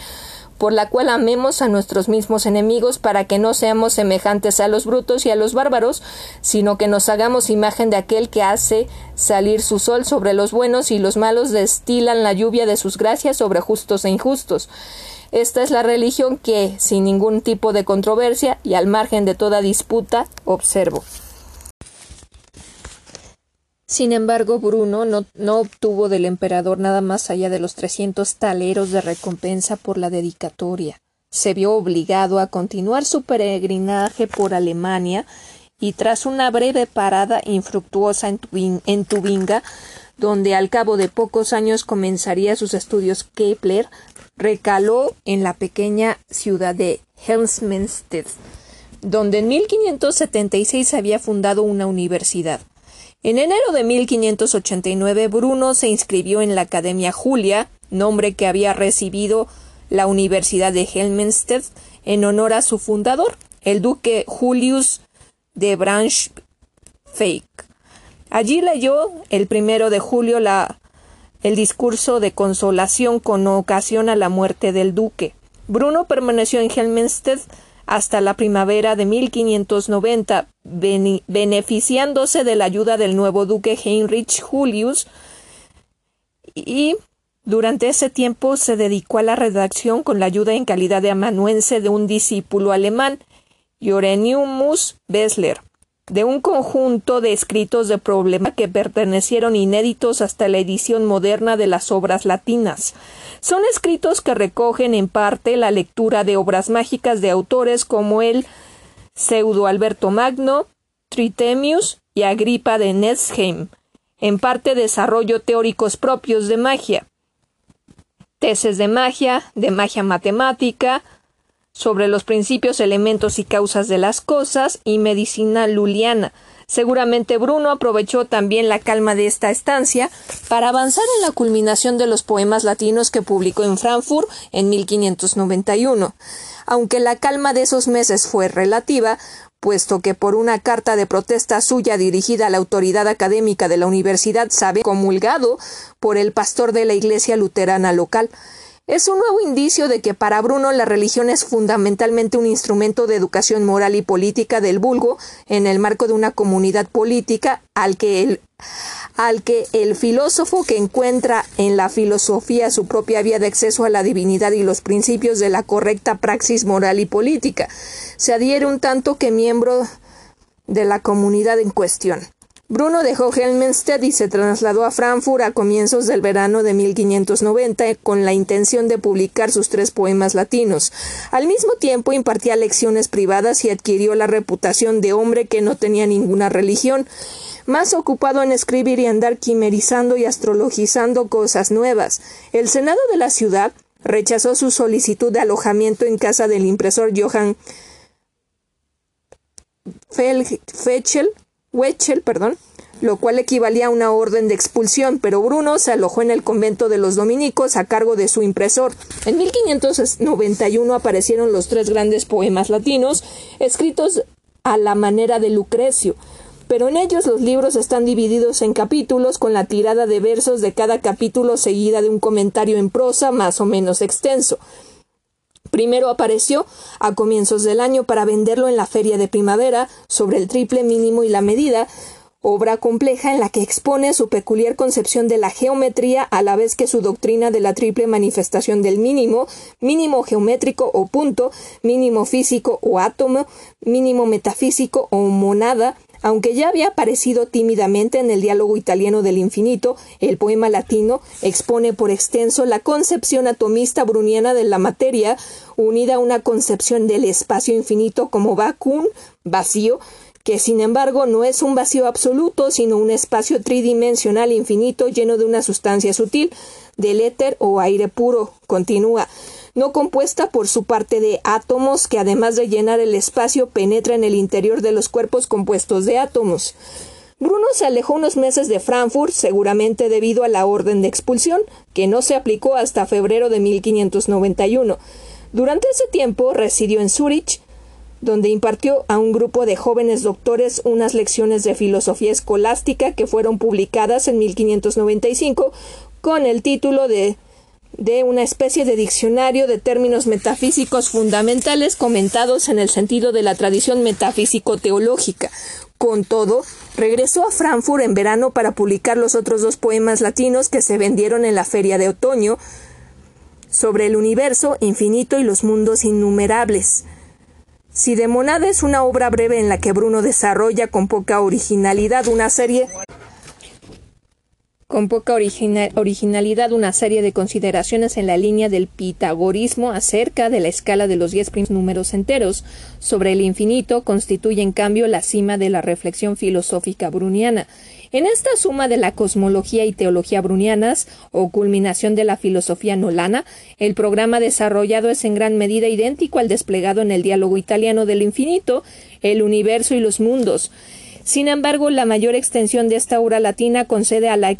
Speaker 1: por la cual amemos a nuestros mismos enemigos para que no seamos semejantes a los brutos y a los bárbaros, sino que nos hagamos imagen de aquel que hace salir su sol sobre los buenos y los malos destilan la lluvia de sus gracias sobre justos e injustos. Esta es la religión que, sin ningún tipo de controversia y al margen de toda disputa, observo. Sin embargo, Bruno no, obtuvo del emperador nada más allá de los trescientos taleros de recompensa por la dedicatoria. Se vio obligado a continuar su peregrinaje por Alemania y tras una breve parada infructuosa en, en Tubinga, donde al cabo de pocos años comenzaría sus estudios Kepler, recaló en la pequeña ciudad de Helmstedt, donde en 1576 había fundado una universidad. En enero de 1589 Bruno se inscribió en la Academia Julia, nombre que había recibido la Universidad de Helmstedt en honor a su fundador, el duque Julius de Braunschweig. Allí leyó el primero de julio la, el discurso de consolación con ocasión a la muerte del duque. Bruno permaneció en Helmstedt hasta la primavera de 1590, beneficiándose de la ayuda del nuevo duque Heinrich Julius y durante ese tiempo se dedicó a la redacción con la ayuda en calidad de amanuense de un discípulo alemán, Jorenius Bessler de un conjunto de escritos de problema que pertenecieron inéditos hasta la edición moderna de las obras latinas. Son escritos que recogen en parte la lectura de obras mágicas de autores como el pseudo Alberto Magno, Tritemius y Agripa de Netzheim, en parte desarrollo teóricos propios de magia, tesis de magia, de magia matemática, sobre los principios, elementos y causas de las cosas y medicina luliana. Seguramente Bruno aprovechó también la calma de esta estancia para avanzar en la culminación de los poemas latinos que publicó en Frankfurt en 1591. Aunque la calma de esos meses fue relativa, puesto que por una carta de protesta suya dirigida a la autoridad académica de la universidad sabe comulgado por el pastor de la iglesia luterana local, es un nuevo indicio de que para Bruno la religión es fundamentalmente un instrumento de educación moral y política del vulgo en el marco de una comunidad política al que el, al que el filósofo que encuentra en la filosofía su propia vía de acceso a la divinidad y los principios de la correcta praxis moral y política se adhiere un tanto que miembro de la comunidad en cuestión. Bruno dejó Helmenstedt y se trasladó a Frankfurt a comienzos del verano de 1590 con la intención de publicar sus tres poemas latinos. Al mismo tiempo impartía lecciones privadas y adquirió la reputación de hombre que no tenía ninguna religión, más ocupado en escribir y andar quimerizando y astrologizando cosas nuevas. El Senado de la ciudad rechazó su solicitud de alojamiento en casa del impresor Johann Fechel Wechel, perdón, lo cual equivalía a una orden de expulsión, pero Bruno se alojó en el convento de los dominicos a cargo de su impresor. En 1591 aparecieron los tres grandes poemas latinos, escritos a la manera de Lucrecio, pero en ellos los libros están divididos en capítulos con la tirada de versos de cada capítulo seguida de un comentario en prosa más o menos extenso. Primero apareció a comienzos del año para venderlo en la feria de primavera sobre el triple mínimo y la medida, obra compleja en la que expone su peculiar concepción de la geometría a la vez que su doctrina de la triple manifestación del mínimo, mínimo geométrico o punto, mínimo físico o átomo, mínimo metafísico o monada, aunque ya había aparecido tímidamente en el diálogo italiano del infinito, el poema latino expone por extenso la concepción atomista bruniana de la materia, unida a una concepción del espacio infinito como vacuum, vacío, que sin embargo no es un vacío absoluto, sino un espacio tridimensional infinito lleno de una sustancia sutil, del éter o aire puro. Continúa no compuesta por su parte de átomos que además de llenar el espacio penetra en el interior de los cuerpos compuestos de átomos. Bruno se alejó unos meses de Frankfurt, seguramente debido a la orden de expulsión, que no se aplicó hasta febrero de 1591. Durante ese tiempo residió en Zúrich, donde impartió a un grupo de jóvenes doctores unas lecciones de filosofía escolástica que fueron publicadas en 1595 con el título de de una especie de diccionario de términos metafísicos fundamentales comentados en el sentido de la tradición metafísico-teológica. Con todo, regresó a Frankfurt en verano para publicar los otros dos poemas latinos que se vendieron en la feria de otoño sobre el universo infinito y los mundos innumerables. Si de Monada es una obra breve en la que Bruno desarrolla con poca originalidad una serie con poca originalidad una serie de consideraciones en la línea del pitagorismo acerca de la escala de los diez primeros números enteros sobre el infinito constituye en cambio la cima de la reflexión filosófica bruniana. En esta suma de la cosmología y teología brunianas, o culminación de la filosofía nolana, el programa desarrollado es en gran medida idéntico al desplegado en el diálogo italiano del infinito, el universo y los mundos. Sin embargo, la mayor extensión de esta obra latina concede a la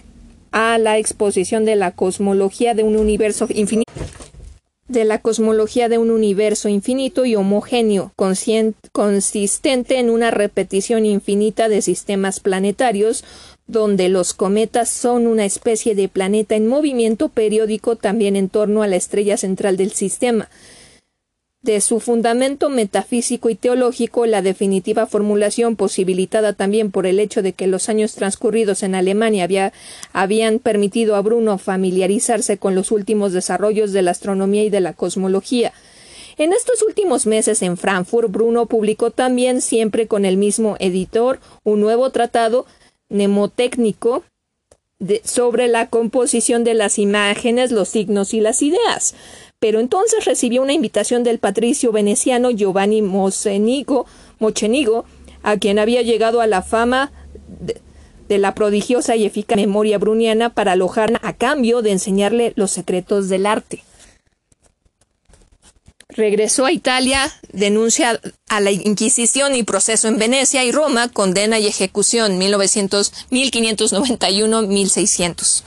Speaker 1: a la exposición de la cosmología de un universo infinito de la cosmología de un universo infinito y homogéneo, consistente en una repetición infinita de sistemas planetarios, donde los cometas son una especie de planeta en movimiento periódico también en torno a la estrella central del sistema, de su fundamento metafísico y teológico, la definitiva formulación, posibilitada también por el hecho de que los años transcurridos en Alemania había, habían permitido a Bruno familiarizarse con los últimos desarrollos de la astronomía y de la cosmología. En estos últimos meses en Frankfurt, Bruno publicó también, siempre con el mismo editor, un nuevo tratado mnemotécnico sobre la composición de las imágenes, los signos y las ideas pero entonces recibió una invitación del patricio veneciano Giovanni Mocenigo, Mochenigo, a quien había llegado a la fama de, de la prodigiosa y eficaz memoria bruniana para alojar a cambio de enseñarle los secretos del arte. Regresó a Italia, denuncia a la Inquisición y proceso en Venecia y Roma, condena y ejecución 1591-1600.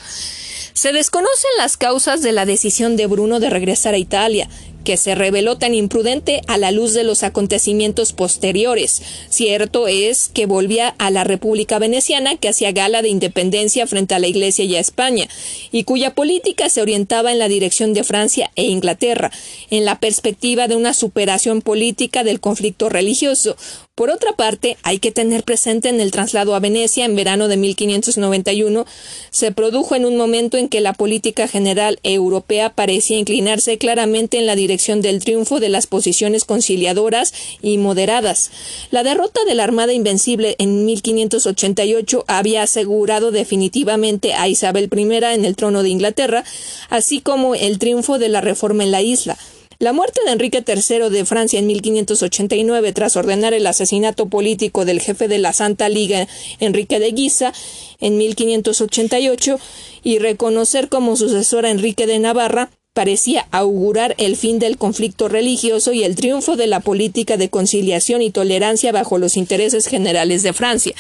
Speaker 1: Se desconocen las causas de la decisión de Bruno de regresar a Italia, que se reveló tan imprudente a la luz de los acontecimientos posteriores. Cierto es que volvía a la República Veneciana, que hacía gala de independencia frente a la Iglesia y a España, y cuya política se orientaba en la dirección de Francia e Inglaterra, en la perspectiva de una superación política del conflicto religioso, por otra parte, hay que tener presente en el traslado a Venecia en verano de 1591 se produjo en un momento en que la política general europea parecía inclinarse claramente en la dirección del triunfo de las posiciones conciliadoras y moderadas. La derrota de la Armada Invencible en 1588 había asegurado definitivamente a Isabel I en el trono de Inglaterra, así como el triunfo de la reforma en la isla. La muerte de Enrique III de Francia en 1589 tras ordenar el asesinato político del jefe de la Santa Liga, Enrique de Guisa, en 1588 y reconocer como sucesor a Enrique de Navarra, parecía augurar el fin del conflicto religioso y el triunfo de la política de conciliación y tolerancia bajo los intereses generales de Francia,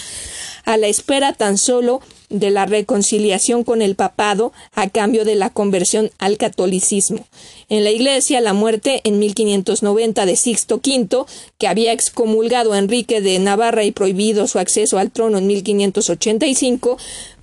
Speaker 1: a la espera tan solo de la reconciliación con el papado a cambio de la conversión al catolicismo. En la Iglesia, la muerte en 1590 de Sixto V, que había excomulgado a Enrique de Navarra y prohibido su acceso al trono en 1585,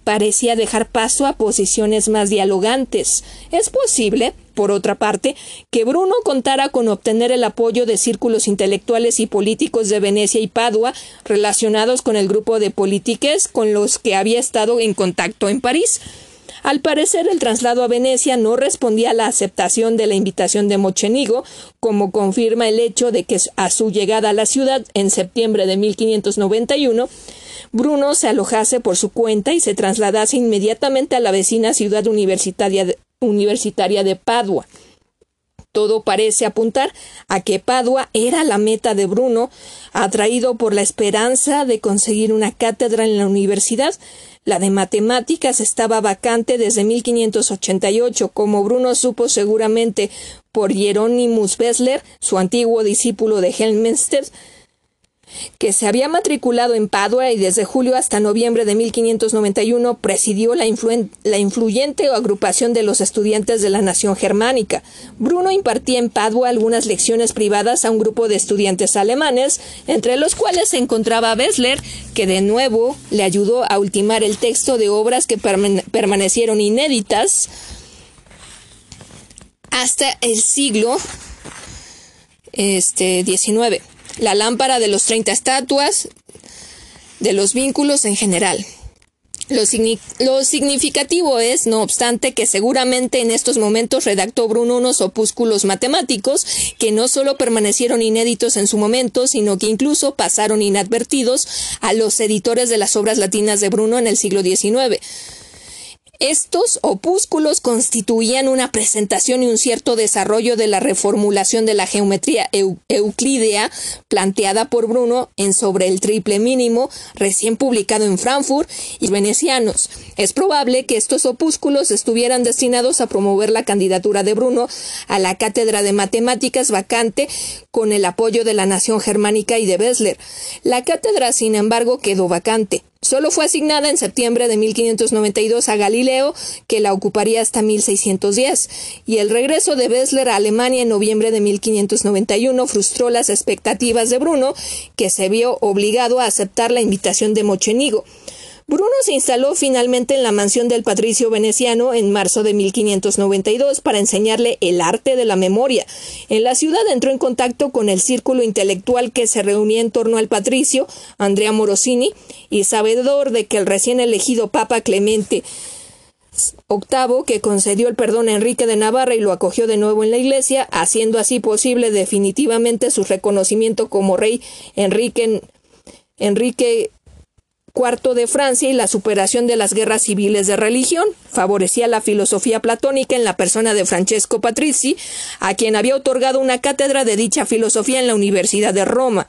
Speaker 1: parecía dejar paso a posiciones más dialogantes. Es posible, por otra parte, que Bruno contara con obtener el apoyo de círculos intelectuales y políticos de Venecia y Padua relacionados con el grupo de politiques con los que había estado en contacto en París. Al parecer, el traslado a Venecia no respondía a la aceptación de la invitación de Mochenigo, como confirma el hecho de que a su llegada a la ciudad en septiembre de 1591, Bruno se alojase por su cuenta y se trasladase inmediatamente a la vecina ciudad universitaria de, universitaria de Padua. Todo parece apuntar a que Padua era la meta de Bruno, atraído por la esperanza de conseguir una cátedra en la universidad, la de matemáticas estaba vacante desde 1588, como Bruno supo seguramente por Hieronymus Bessler, su antiguo discípulo de Helmstedt, que se había matriculado en Padua y desde julio hasta noviembre de 1591 presidió la, la, influyente agrupación de los estudiantes de la nación germánica. Bruno impartía en Padua algunas lecciones privadas a un grupo de estudiantes alemanes, entre los cuales se encontraba Bessler, que de nuevo le ayudó a ultimar el texto de obras que permanecieron inéditas hasta el siglo este, XIX la lámpara de los 30 estatuas, de los vínculos en general. Lo, significativo es, no obstante, que seguramente en estos momentos redactó Bruno unos opúsculos matemáticos que no solo permanecieron inéditos en su momento, sino que incluso pasaron inadvertidos a los editores de las obras latinas de Bruno en el siglo XIX. Estos opúsculos constituían una presentación y un cierto desarrollo de la reformulación de la geometría euclídea planteada por Bruno en Sobre el triple mínimo, recién publicado en Frankfurt y venecianos. Es probable que estos opúsculos estuvieran destinados a promover la candidatura de Bruno a la cátedra de matemáticas vacante con el apoyo de la nación germánica y de Bessler. La cátedra, sin embargo, quedó vacante. Solo fue asignada en septiembre de 1592 a Galileo, que la ocuparía hasta 1610, y el regreso de Bessler a Alemania en noviembre de 1591 frustró las expectativas de Bruno, que se vio obligado a aceptar la invitación de Mochenigo. Bruno se instaló finalmente en la mansión del patricio veneciano en marzo de 1592 para enseñarle el arte de la memoria. En la ciudad entró en contacto con el círculo intelectual que se reunía en torno al patricio, Andrea Morosini, y sabedor de que el recién elegido Papa Clemente Octavo, que concedió el perdón a Enrique de Navarra y lo acogió de nuevo en la Iglesia, haciendo así posible definitivamente su reconocimiento como rey Enrique, Enrique cuarto de Francia y la superación de las guerras civiles de religión. Favorecía la filosofía platónica en la persona de Francesco Patrizi, a quien había otorgado una cátedra de dicha filosofía en la Universidad de Roma.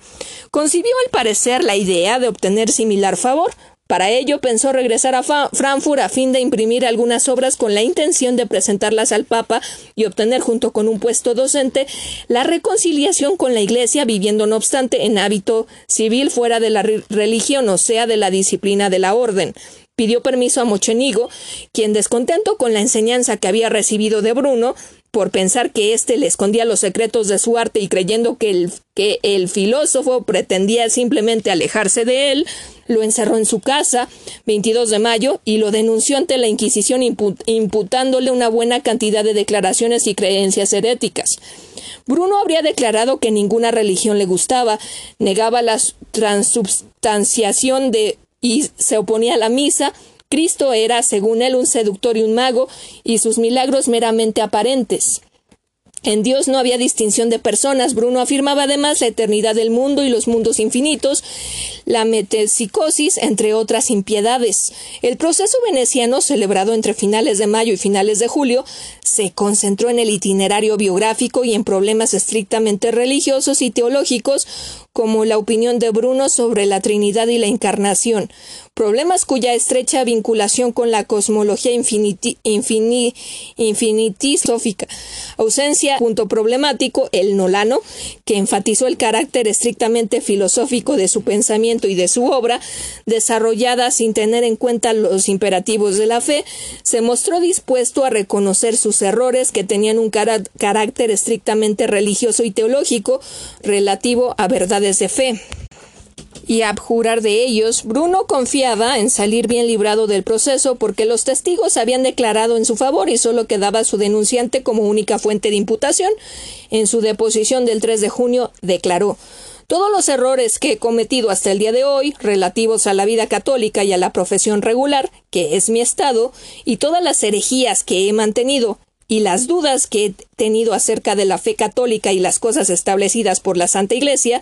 Speaker 1: Concibió al parecer la idea de obtener similar favor, para ello pensó regresar a Frankfurt a fin de imprimir algunas obras con la intención de presentarlas al Papa y obtener junto con un puesto docente la reconciliación con la Iglesia, viviendo no obstante en hábito civil fuera de la religión, o sea, de la disciplina de la orden. Pidió permiso a Mochenigo, quien descontento con la enseñanza que había recibido de Bruno, por pensar que éste le escondía los secretos de su arte y creyendo que el, que el filósofo pretendía simplemente alejarse de él, lo encerró en su casa 22 de mayo y lo denunció ante la Inquisición imputándole una buena cantidad de declaraciones y creencias heréticas. Bruno habría declarado que ninguna religión le gustaba, negaba la transubstanciación de y se oponía a la misa, Cristo era, según él, un seductor y un mago, y sus milagros meramente aparentes. En Dios no había distinción de personas. Bruno afirmaba además la eternidad del mundo y los mundos infinitos, la metempsicosis, entre otras impiedades. El proceso veneciano, celebrado entre finales de mayo y finales de julio, se concentró en el itinerario biográfico y en problemas estrictamente religiosos y teológicos, como la opinión de Bruno sobre la Trinidad y la Encarnación, problemas cuya estrecha vinculación con la cosmología infiniti, infinitisófica, ausencia, punto problemático, el nolano, que enfatizó el carácter estrictamente filosófico de su pensamiento y de su obra, desarrollada sin tener en cuenta los imperativos de la fe, se mostró dispuesto a reconocer sus errores que tenían un carácter estrictamente religioso y teológico relativo a verdades de fe y abjurar de ellos, Bruno confiaba en salir bien librado del proceso porque los testigos habían declarado en su favor y solo quedaba su denunciante como única fuente de imputación. En su deposición del 3 de junio declaró todos los errores que he cometido hasta el día de hoy, relativos a la vida católica y a la profesión regular, que es mi estado, y todas las herejías que he mantenido, y las dudas que he tenido acerca de la fe católica y las cosas establecidas por la Santa Iglesia,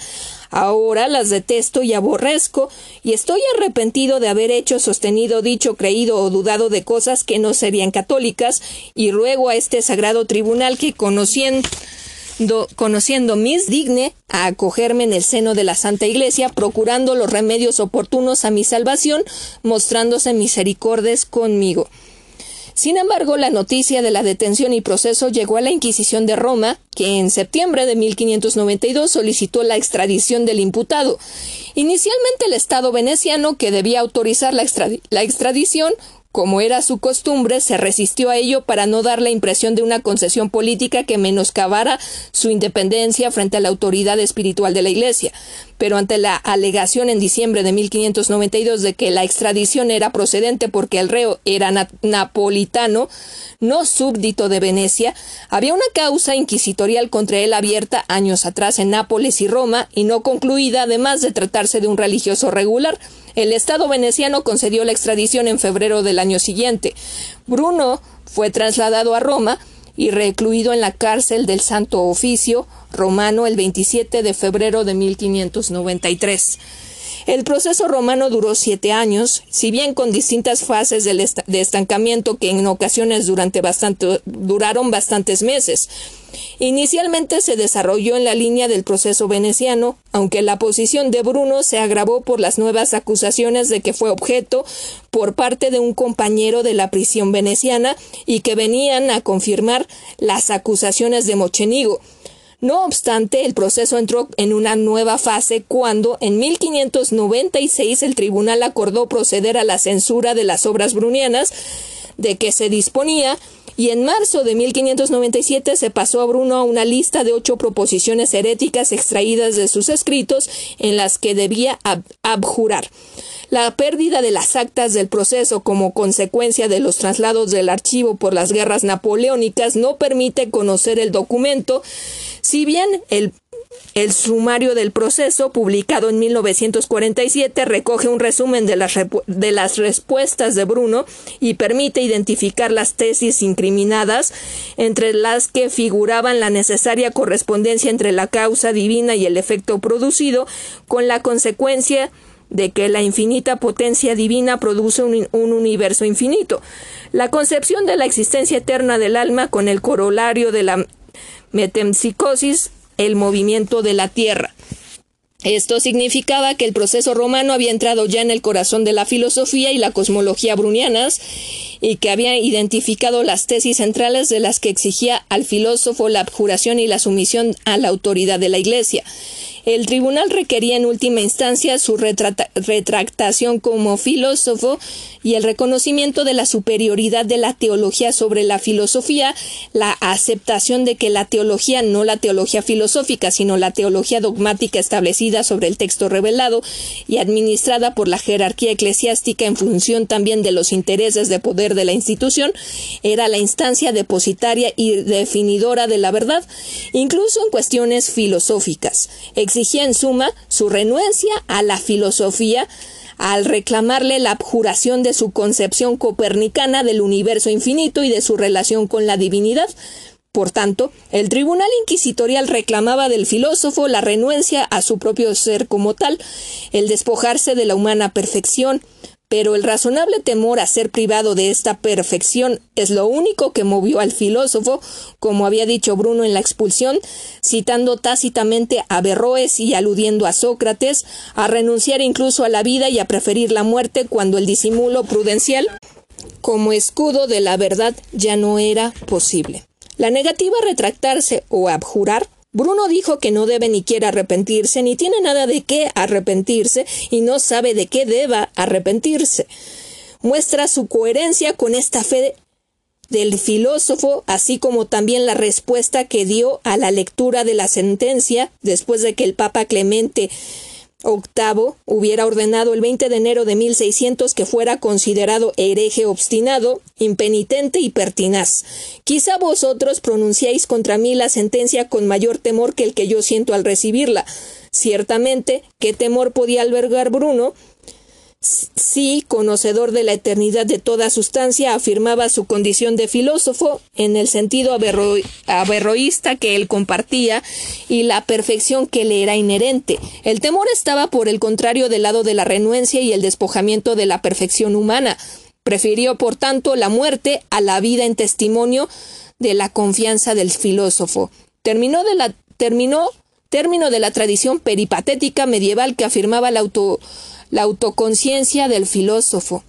Speaker 1: ahora las detesto y aborrezco, y estoy arrepentido de haber hecho, sostenido, dicho, creído o dudado de cosas que no serían católicas, y ruego a este sagrado tribunal que conociendo conociendo mis digne a acogerme en el seno de la Santa Iglesia, procurando los remedios oportunos a mi salvación, mostrándose misericordes conmigo. Sin embargo, la noticia de la detención y proceso llegó a la Inquisición de Roma, que en septiembre de 1592 solicitó la extradición del imputado. Inicialmente el Estado veneciano, que debía autorizar la, la extradición, como era su costumbre, se resistió a ello para no dar la impresión de una concesión política que menoscabara su independencia frente a la autoridad espiritual de la Iglesia pero ante la alegación en diciembre de 1592 de que la extradición era procedente porque el reo era napolitano, no súbdito de Venecia, había una causa inquisitorial contra él abierta años atrás en Nápoles y Roma y no concluida, además de tratarse de un religioso regular. El Estado veneciano concedió la extradición en febrero del año siguiente. Bruno fue trasladado a Roma, y recluido en la cárcel del Santo Oficio romano el 27 de febrero de 1593. El proceso romano duró siete años, si bien con distintas fases de estancamiento que en ocasiones durante duraron bastantes meses. Inicialmente se desarrolló en la línea del proceso veneciano, aunque la posición de Bruno se agravó por las nuevas acusaciones de que fue objeto por parte de un compañero de la prisión veneciana y que venían a confirmar las acusaciones de Mochenigo. No obstante, el proceso entró en una nueva fase cuando, en 1596, el tribunal acordó proceder a la censura de las obras brunianas de que se disponía y en marzo de 1597 se pasó a Bruno a una lista de ocho proposiciones heréticas extraídas de sus escritos en las que debía abjurar. La pérdida de las actas del proceso como consecuencia de los traslados del archivo por las guerras napoleónicas no permite conocer el documento, si bien el el sumario del proceso, publicado en 1947, recoge un resumen de las, de las, respuestas de Bruno y permite identificar las tesis incriminadas, entre las que figuraban la necesaria correspondencia entre la causa divina y el efecto producido, con la consecuencia de que la infinita potencia divina produce un, universo infinito. La concepción de la existencia eterna del alma con el corolario de la metempsicosis, el movimiento de la Tierra. Esto significaba que el proceso romano había entrado ya en el corazón de la filosofía y la cosmología brunianas y que había identificado las tesis centrales de las que exigía al filósofo la abjuración y la sumisión a la autoridad de la Iglesia. El tribunal requería en última instancia su retractación como filósofo y el reconocimiento de la superioridad de la teología sobre la filosofía, la aceptación de que la teología, no la teología filosófica, sino la teología dogmática establecida sobre el texto revelado y administrada por la jerarquía eclesiástica en función también de los intereses de poder de la institución, era la instancia depositaria y definidora de la verdad, incluso en cuestiones filosóficas exigía en suma su renuencia a la filosofía al reclamarle la abjuración de su concepción copernicana del universo infinito y de su relación con la divinidad. Por tanto, el tribunal inquisitorial reclamaba del filósofo la renuencia a su propio ser como tal, el despojarse de la humana perfección, pero el razonable temor a ser privado de esta perfección es lo único que movió al filósofo, como había dicho Bruno en la expulsión, citando tácitamente a Berroes y aludiendo a Sócrates, a renunciar incluso a la vida y a preferir la muerte cuando el disimulo prudencial como escudo de la verdad ya no era posible. La negativa a retractarse o abjurar Bruno dijo que no debe ni quiere arrepentirse, ni tiene nada de qué arrepentirse, y no sabe de qué deba arrepentirse. Muestra su coherencia con esta fe del filósofo, así como también la respuesta que dio a la lectura de la sentencia después de que el Papa Clemente VIII hubiera ordenado el 20 de enero de 1600 que fuera considerado hereje obstinado, impenitente y pertinaz. Quizá vosotros pronunciáis contra mí la sentencia con mayor temor que el que yo siento al recibirla. Ciertamente, ¿qué temor podía albergar Bruno Sí, conocedor de la eternidad de toda sustancia, afirmaba su condición de filósofo en el sentido averroísta que él compartía y la perfección que le era inherente. El temor estaba, por el contrario, del lado de la renuencia y el despojamiento de la perfección humana. Prefirió, por tanto, la muerte a la vida en testimonio de la confianza del filósofo. Terminó de la, terminó, término de la tradición peripatética medieval que afirmaba la auto la autoconciencia del filósofo.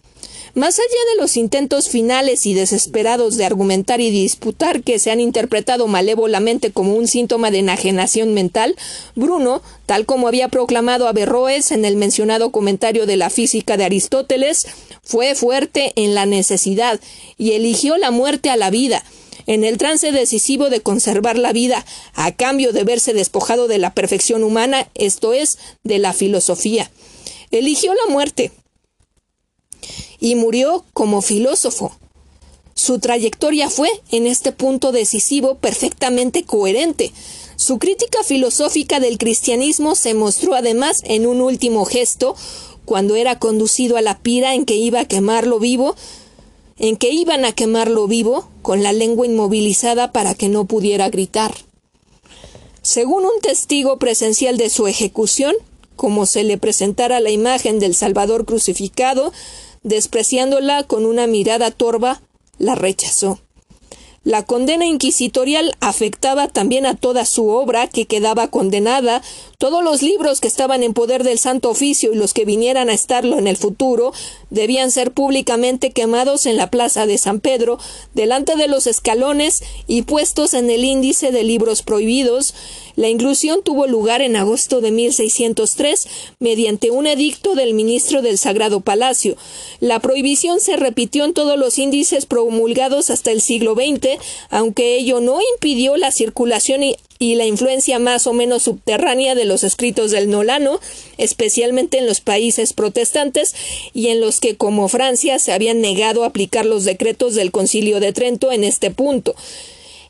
Speaker 1: Más allá de los intentos finales y desesperados de argumentar y disputar que se han interpretado malévolamente como un síntoma de enajenación mental, Bruno, tal como había proclamado Averroes en el mencionado comentario de la física de Aristóteles, fue fuerte en la necesidad y eligió la muerte a la vida, en el trance decisivo de conservar la vida, a cambio de verse despojado de la perfección humana, esto es, de la filosofía eligió la muerte y murió como filósofo. Su trayectoria fue, en este punto decisivo, perfectamente coherente. Su crítica filosófica del cristianismo se mostró además en un último gesto, cuando era conducido a la pira en que iba a quemarlo vivo, en que iban a quemarlo vivo, con la lengua inmovilizada para que no pudiera gritar. Según un testigo presencial de su ejecución, como se le presentara la imagen del Salvador crucificado, despreciándola con una mirada torva, la rechazó. La condena inquisitorial afectaba también a toda su obra, que quedaba condenada, todos los libros que estaban en poder del Santo Oficio y los que vinieran a estarlo en el futuro debían ser públicamente quemados en la plaza de San Pedro, delante de los escalones y puestos en el índice de libros prohibidos. La inclusión tuvo lugar en agosto de 1603 mediante un edicto del ministro del Sagrado Palacio. La prohibición se repitió en todos los índices promulgados hasta el siglo XX, aunque ello no impidió la circulación y la influencia más o menos subterránea de los escritos del Nolano, especialmente en los países protestantes y en los que, como Francia, se habían negado a aplicar los decretos del Concilio de Trento en este punto.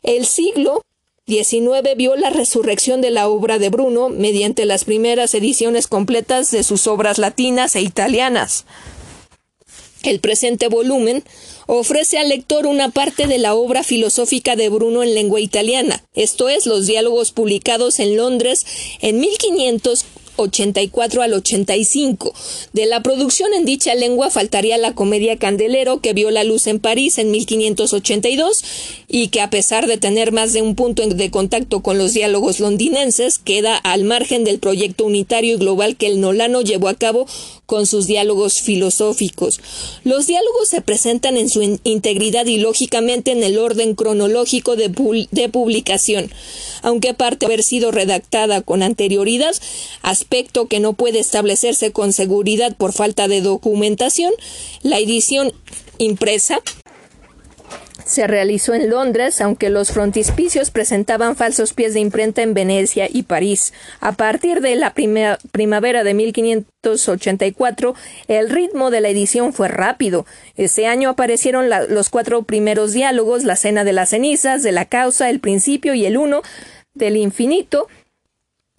Speaker 1: El siglo XIX vio la resurrección de la obra de Bruno mediante las primeras ediciones completas de sus obras latinas e italianas. El presente volumen ofrece al lector una parte de la obra filosófica de Bruno en lengua italiana, esto es, los diálogos publicados en Londres en 1500 84 al 85. De la producción en dicha lengua faltaría la comedia Candelero que vio la luz en París en 1582 y que a pesar de tener más de un punto de contacto con los diálogos londinenses queda al margen del proyecto unitario y global que el Nolano llevó a cabo con sus diálogos filosóficos. Los diálogos se presentan en su integridad y lógicamente en el orden cronológico de, publicación, aunque parte haber sido redactada con anterioridad, aspecto que no puede establecerse con seguridad por falta de documentación, la edición impresa se realizó en Londres, aunque los frontispicios presentaban falsos pies de imprenta en Venecia y París. A partir de la primavera de 1584, el ritmo de la edición fue rápido. Ese año aparecieron los cuatro primeros diálogos, la cena de las cenizas, de la causa, el principio y el uno, del infinito,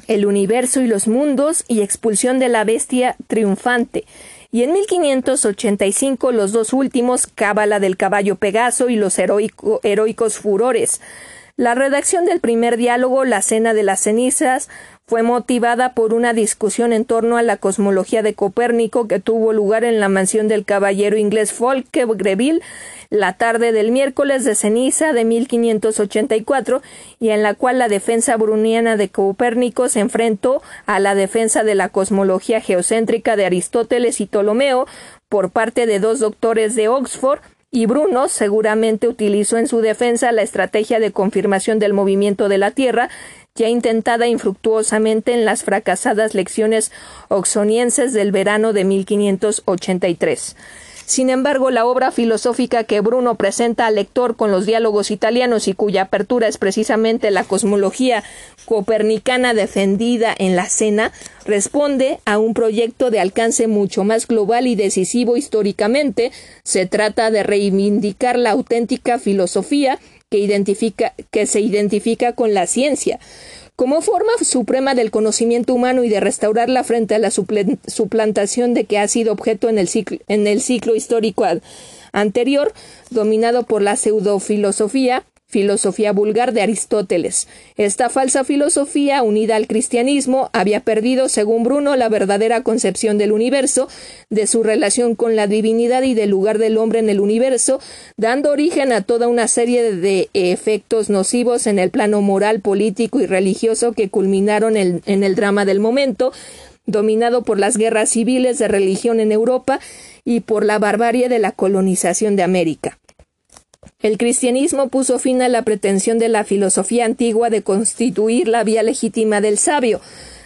Speaker 1: el universo y los mundos, y expulsión de la bestia triunfante y en 1585 los dos últimos, Cábala del caballo Pegaso y los heroicos furores. La redacción del primer diálogo, La Cena de las Cenizas, fue motivada por una discusión en torno a la cosmología de Copérnico que tuvo lugar en la mansión del caballero inglés Folke Greville la tarde del miércoles de ceniza de 1584 y en la cual la defensa bruniana de Copérnico se enfrentó a la defensa de la cosmología geocéntrica de Aristóteles y Ptolomeo por parte de dos doctores de Oxford y Bruno seguramente utilizó en su defensa la estrategia de confirmación del movimiento de la Tierra ya intentada infructuosamente en las fracasadas lecciones oxonienses del verano de 1583. Sin embargo, la obra filosófica que Bruno presenta al lector con los diálogos italianos y cuya apertura es precisamente la cosmología copernicana defendida en la cena, responde a un proyecto de alcance mucho más global y decisivo históricamente. Se trata de reivindicar la auténtica filosofía que, identifica, que se identifica con la ciencia. Como forma suprema del conocimiento humano y de restaurarla frente a la suplantación de que ha sido objeto en el ciclo, en el ciclo histórico anterior, dominado por la pseudofilosofía, filosofía vulgar de Aristóteles. Esta falsa filosofía, unida al cristianismo, había perdido, según Bruno, la verdadera concepción del universo, de su relación con la divinidad y del lugar del hombre en el universo, dando origen a toda una serie de efectos nocivos en el plano moral, político y religioso que culminaron en, el drama del momento, dominado por las guerras civiles de religión en Europa y por la barbarie de la colonización de América. El cristianismo puso fin a la pretensión de la filosofía antigua de constituir la vía legítima del sabio,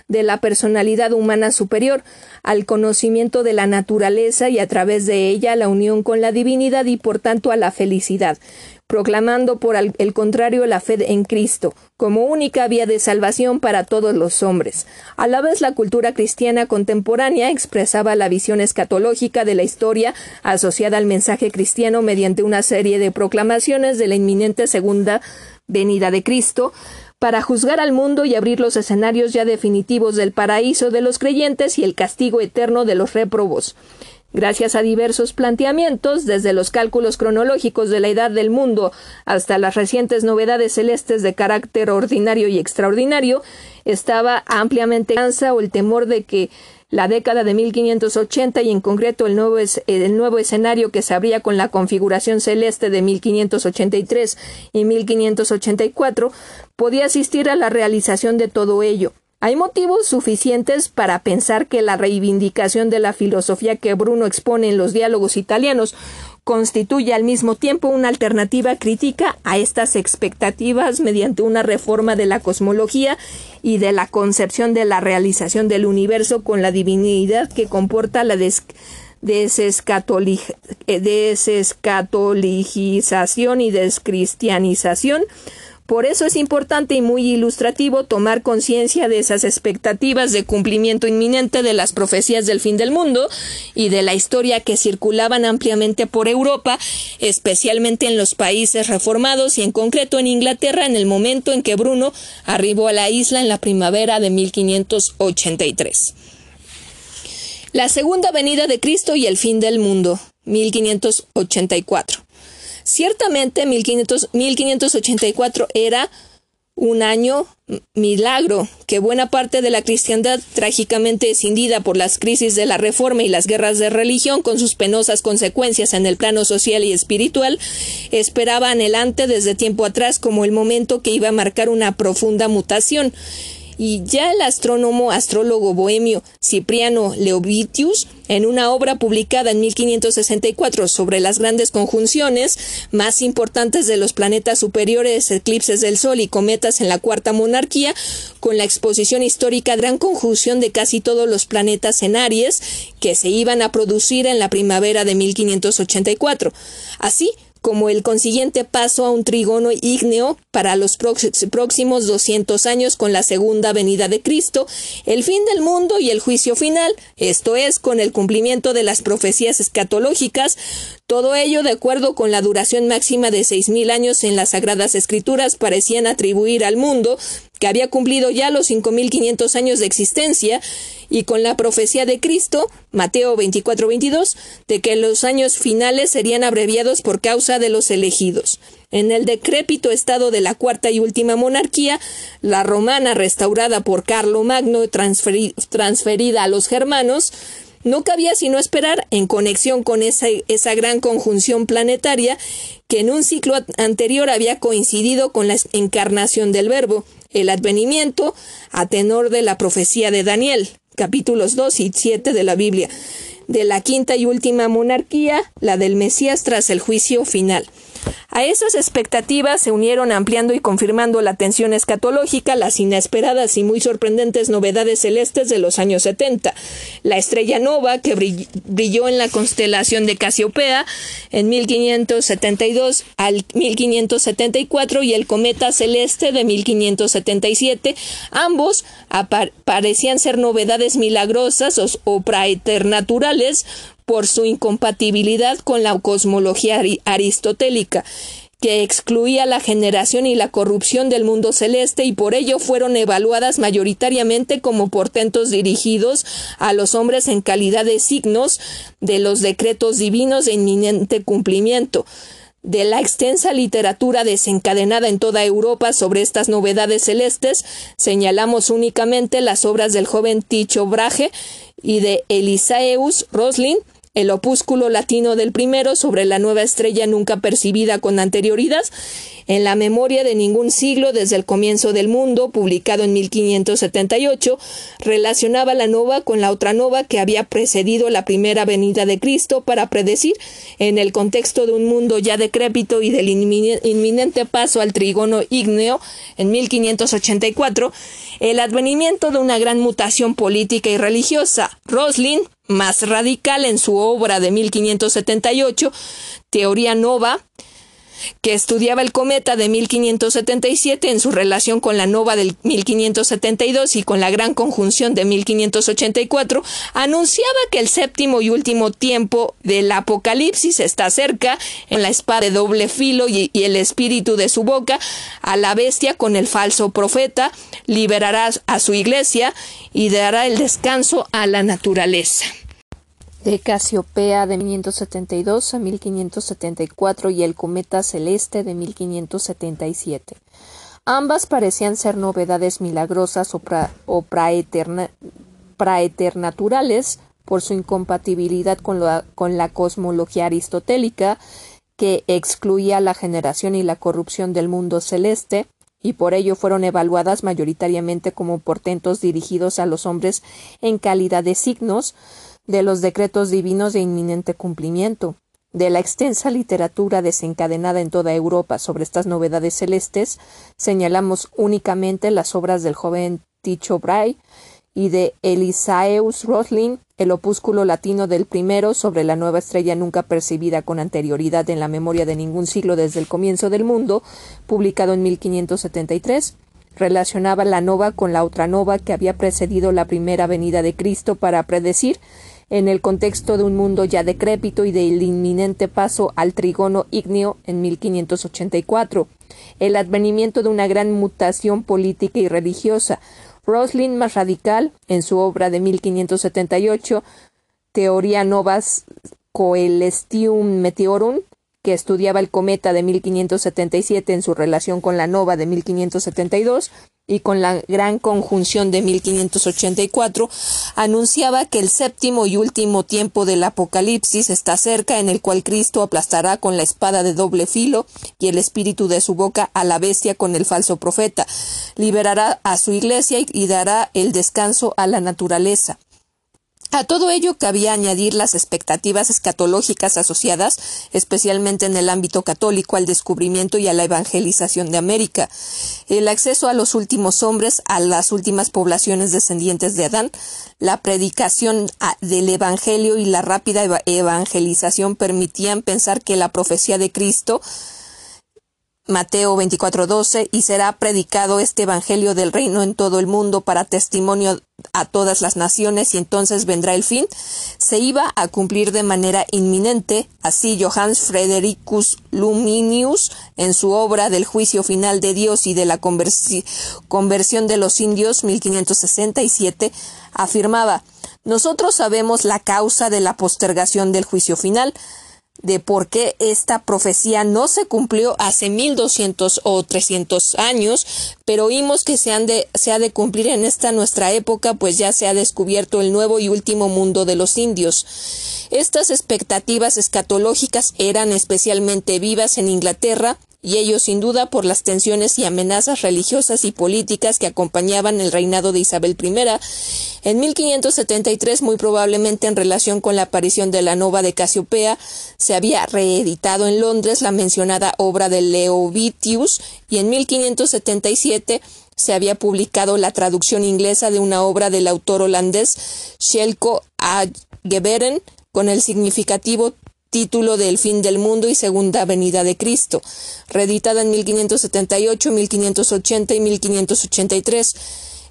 Speaker 1: de la personalidad humana superior, al conocimiento de la naturaleza y a través de ella la unión con la divinidad y por tanto a la felicidad proclamando por el contrario la fe en Cristo, como única vía de salvación para todos los hombres. A la vez la cultura cristiana contemporánea expresaba la visión escatológica de la historia asociada al mensaje cristiano mediante una serie de proclamaciones de la inminente segunda venida de Cristo, para juzgar al mundo y abrir los escenarios ya definitivos del paraíso de los creyentes y el castigo eterno de los réprobos. Gracias a diversos planteamientos, desde los cálculos cronológicos de la edad del mundo hasta las recientes novedades celestes de carácter ordinario y extraordinario, estaba ampliamente cansa o el temor de que la década de 1580 y en concreto el nuevo, el nuevo escenario que se abría con la configuración celeste de 1583 y 1584 podía asistir a la realización de todo ello. Hay motivos suficientes para pensar que la reivindicación de la filosofía que Bruno expone en los diálogos italianos constituye al mismo tiempo una alternativa crítica a estas expectativas mediante una reforma de la cosmología y de la concepción de la realización del universo con la divinidad que comporta la desescatolización y descristianización por eso es importante y muy ilustrativo tomar conciencia de esas expectativas de cumplimiento inminente de las profecías del fin del mundo y de la historia que circulaban ampliamente por Europa, especialmente en los países reformados y en concreto en Inglaterra en el momento en que Bruno arribó a la isla en la primavera de 1583. La segunda venida de Cristo y el fin del mundo, 1584. Ciertamente 1584 era un año milagro que buena parte de la cristiandad, trágicamente escindida por las crisis de la Reforma y las guerras de religión, con sus penosas consecuencias en el plano social y espiritual, esperaba anhelante desde tiempo atrás como el momento que iba a marcar una profunda mutación y ya el astrónomo astrólogo bohemio Cipriano Leovitius, en una obra publicada en 1564 sobre las grandes conjunciones más importantes de los planetas superiores, eclipses del Sol y cometas en la cuarta monarquía, con la exposición histórica gran conjunción de casi todos los planetas en Aries que se iban a producir en la primavera de 1584. Así, como el consiguiente paso a un trígono ígneo para los próximos 200 años con la segunda venida de Cristo, el fin del mundo y el juicio final, esto es, con el cumplimiento de las profecías escatológicas, todo ello de acuerdo con la duración máxima de seis mil años en las Sagradas Escrituras parecían atribuir al mundo que había cumplido ya los 5.500 años de existencia, y con la profecía de Cristo, Mateo 24-22, de que los años finales serían abreviados por causa de los elegidos. En el decrépito estado de la cuarta y última monarquía, la romana restaurada por Carlo Magno transferida a los germanos, no cabía sino esperar, en conexión con esa, esa gran conjunción planetaria, que en un ciclo anterior había coincidido con la encarnación del Verbo, el advenimiento, a tenor de la profecía de Daniel, capítulos 2 y 7 de la Biblia, de la quinta y última monarquía, la del Mesías tras el juicio final. A esas expectativas se unieron ampliando y confirmando la tensión escatológica las inesperadas y muy sorprendentes novedades celestes de los años 70. La estrella nova que brilló en la constelación de Casiopea en 1572 al 1574 y el cometa celeste de 1577, ambos parecían ser novedades milagrosas o, o praeternaturales por su incompatibilidad con la cosmología aristotélica, que excluía la generación y la corrupción del mundo celeste y por ello fueron evaluadas mayoritariamente como portentos dirigidos a los hombres en calidad de signos de los decretos divinos de inminente cumplimiento. De la extensa literatura desencadenada en toda Europa sobre estas novedades celestes, señalamos únicamente las obras del joven Ticho Brahe y de Elisaeus Roslin, el opúsculo latino del primero sobre la nueva estrella nunca percibida con anterioridad, en la memoria de ningún siglo desde el comienzo del mundo, publicado en 1578, relacionaba la nova con la otra nova que había precedido la primera venida de Cristo para predecir, en el contexto de un mundo ya decrépito y del inminente paso al trigono ígneo en 1584, el advenimiento de una gran mutación política y religiosa. Roslin, más radical en su obra de 1578, Teoría Nova, que estudiaba el cometa de 1577 en su relación con la nova del 1572 y con la gran conjunción de 1584, anunciaba que el séptimo y último tiempo del Apocalipsis está cerca, en la espada de doble filo y, y el espíritu de su boca, a la bestia con el falso profeta, liberará a su iglesia y dará el descanso a la naturaleza de Casiopea de 1572 a 1574 y el cometa celeste de 1577. Ambas parecían ser novedades milagrosas o, praeternaturales por su incompatibilidad con con la cosmología aristotélica que excluía la generación y la corrupción del mundo celeste, y por ello fueron evaluadas mayoritariamente como portentos dirigidos a los hombres en calidad de signos, de los decretos divinos de inminente cumplimiento, de la extensa literatura desencadenada en toda Europa sobre estas novedades celestes, señalamos únicamente las obras del joven Ticho Brahe y de Elisaeus Roslin, el opúsculo latino del primero sobre la nueva estrella nunca percibida con anterioridad en la memoria de ningún siglo desde el comienzo del mundo, publicado en 1573, relacionaba la nova con la otra nova que había precedido la primera venida de Cristo para predecir en el contexto de un mundo ya decrépito y del inminente paso al trigono ígneo en 1584, el advenimiento de una gran mutación política y religiosa. Roslin más radical, en su obra de 1578, Teoría Novas Coelestium Meteorum, que estudiaba el cometa de 1577 en su relación con la nova de 1572 y con la gran conjunción de 1584, anunciaba que el séptimo y último tiempo del Apocalipsis está cerca, en el cual Cristo aplastará con la espada de doble filo y el espíritu de su boca a la bestia con el falso profeta, liberará a su iglesia y dará el descanso a la naturaleza. A todo ello cabía añadir las expectativas escatológicas asociadas, especialmente en el ámbito católico, al descubrimiento y a la evangelización de América, el acceso a los últimos hombres, a las últimas poblaciones descendientes de Adán, la predicación del Evangelio y la rápida evangelización permitían pensar que la profecía de Cristo Mateo 24:12, y será predicado este Evangelio del reino en todo el mundo para testimonio a todas las naciones y entonces vendrá el fin, se iba a cumplir de manera inminente, así Johannes Fredericus Luminius, en su obra del juicio final de Dios y de la conversión de los indios 1567, afirmaba, nosotros sabemos la causa de la postergación del juicio final, de por qué esta profecía no se cumplió hace 1200 o 300 años, pero oímos que se, se ha de cumplir en esta nuestra época, pues ya se ha descubierto el nuevo y último mundo de los indios. Estas expectativas escatológicas eran especialmente vivas en Inglaterra, y ello sin duda por las tensiones y amenazas religiosas y políticas que acompañaban el reinado de Isabel I. En 1573, muy probablemente en relación con la aparición de la Nova de Casiopea, se había reeditado en Londres la mencionada obra de Leovitius y en 1577 se había publicado la traducción inglesa de una obra del autor holandés Shelko A. Geberen con el significativo título del fin del mundo y segunda venida de Cristo, reeditada en 1578, 1580 y 1583.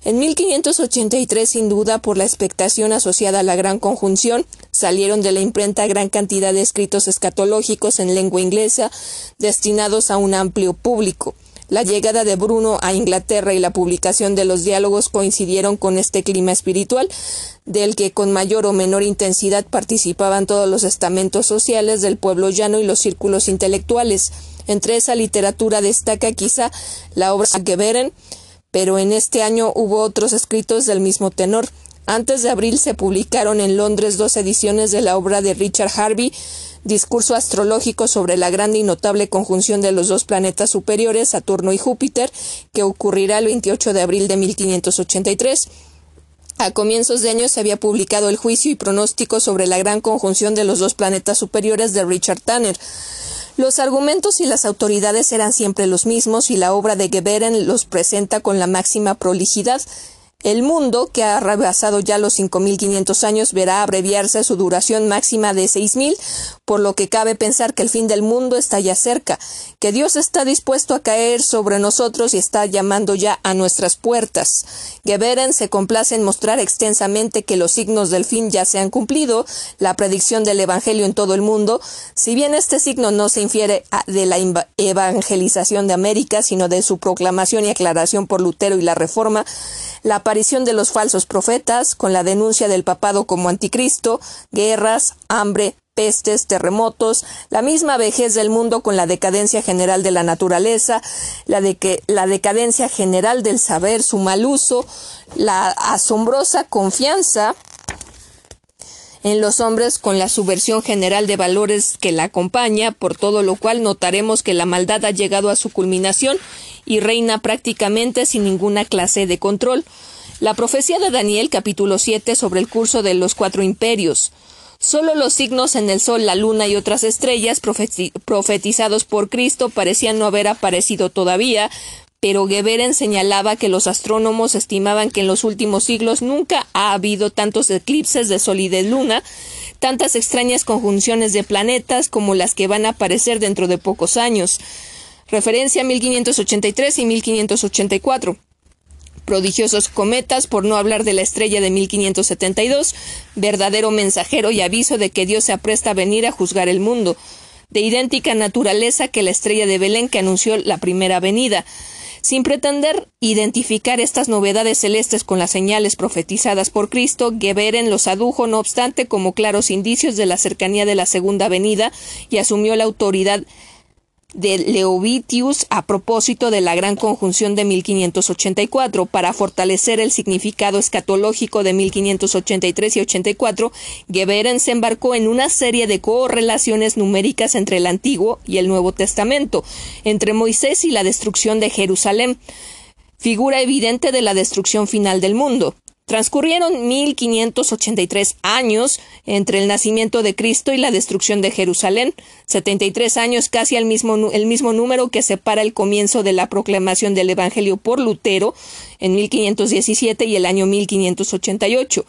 Speaker 1: En 1583, sin duda, por la expectación asociada a la gran conjunción, salieron de la imprenta gran cantidad de escritos escatológicos en lengua inglesa destinados a un amplio público. La llegada de Bruno a Inglaterra y la publicación de los diálogos coincidieron con este clima espiritual, del que con mayor o menor intensidad participaban todos los estamentos sociales del pueblo llano y los círculos intelectuales. Entre esa literatura destaca quizá la obra de Geberen, pero en este año hubo otros escritos del mismo tenor. Antes de abril se publicaron en Londres dos ediciones de la obra de Richard Harvey, discurso astrológico sobre la grande y notable conjunción de los dos planetas superiores, Saturno y Júpiter, que ocurrirá el 28 de abril de 1583. A comienzos de año se había publicado el juicio y pronóstico sobre la gran conjunción de los dos planetas superiores de Richard Tanner. Los argumentos y las autoridades eran siempre los mismos y la obra de Geberen los presenta con la máxima prolijidad. El mundo, que ha rebasado ya los 5.500 años, verá abreviarse su duración máxima de 6.000, por lo que cabe pensar que el fin del mundo está ya cerca, que Dios está dispuesto a caer sobre nosotros y está llamando ya a nuestras puertas. Geberen se complace en mostrar extensamente que los signos del fin ya se han cumplido, la predicción del Evangelio en todo el mundo, si bien este signo no se infiere de la evangelización de América, sino de su proclamación y aclaración por Lutero y la Reforma, la aparición de los falsos profetas, con la denuncia del papado como anticristo, guerras, hambre, pestes, terremotos, la misma vejez del mundo con la decadencia general de la naturaleza, la, de que, la decadencia general del saber, su mal uso, la asombrosa confianza en los hombres con la subversión general de valores que la acompaña, por todo lo cual notaremos que la maldad ha llegado a su culminación y reina prácticamente sin ninguna clase de control. La profecía de Daniel capítulo 7 sobre el curso de los cuatro imperios. Solo los signos en el sol, la luna y otras estrellas profetizados por Cristo parecían no haber aparecido todavía, pero Geberen señalaba que los astrónomos estimaban que en los últimos siglos nunca ha habido tantos eclipses de sol y de luna, tantas extrañas conjunciones de planetas como las que van a aparecer dentro de pocos años. Referencia 1583 y 1584 prodigiosos cometas, por no hablar de la estrella de 1572, verdadero mensajero y aviso de que Dios se apresta a venir a juzgar el mundo, de idéntica naturaleza que la estrella de Belén que anunció la primera venida. Sin pretender identificar estas novedades celestes con las señales profetizadas por Cristo, Geberen los adujo, no obstante, como claros indicios de la cercanía de la segunda venida y asumió la autoridad de Leovitius a propósito de la gran conjunción de 1584 para fortalecer el significado escatológico de 1583 y 84, Geberen se embarcó en una serie de correlaciones numéricas entre el Antiguo y el Nuevo Testamento, entre Moisés y la destrucción de Jerusalén, figura evidente de la destrucción final del mundo. Transcurrieron 1583 años entre el nacimiento de Cristo y la destrucción de Jerusalén, 73 años casi el mismo, el mismo número que separa el comienzo de la proclamación del Evangelio por Lutero en 1517 y el año 1588.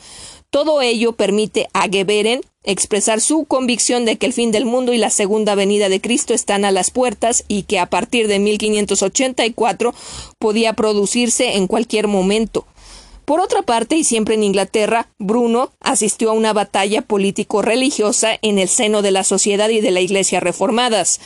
Speaker 1: Todo ello permite a Geberen expresar su convicción de que el fin del mundo y la segunda venida de Cristo están a las puertas y que a partir de 1584 podía producirse en cualquier momento. Por otra parte, y siempre en Inglaterra, Bruno asistió a una batalla político-religiosa en el seno de la sociedad y de la Iglesia reformadas.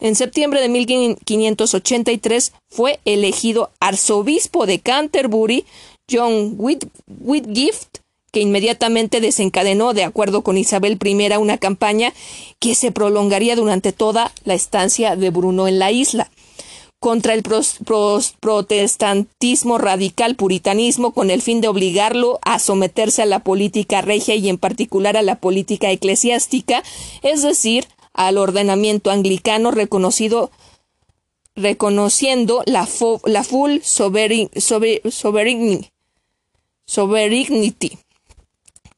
Speaker 1: En septiembre de 1583 fue elegido arzobispo de Canterbury John Whitgift, que inmediatamente desencadenó, de acuerdo con Isabel I, una campaña que se prolongaría durante toda la estancia de Bruno en la isla contra el protestantismo radical puritanismo con el fin de obligarlo a someterse a la política regia y en particular a la política eclesiástica, es decir, al ordenamiento anglicano reconociendo la, la full sovereignty,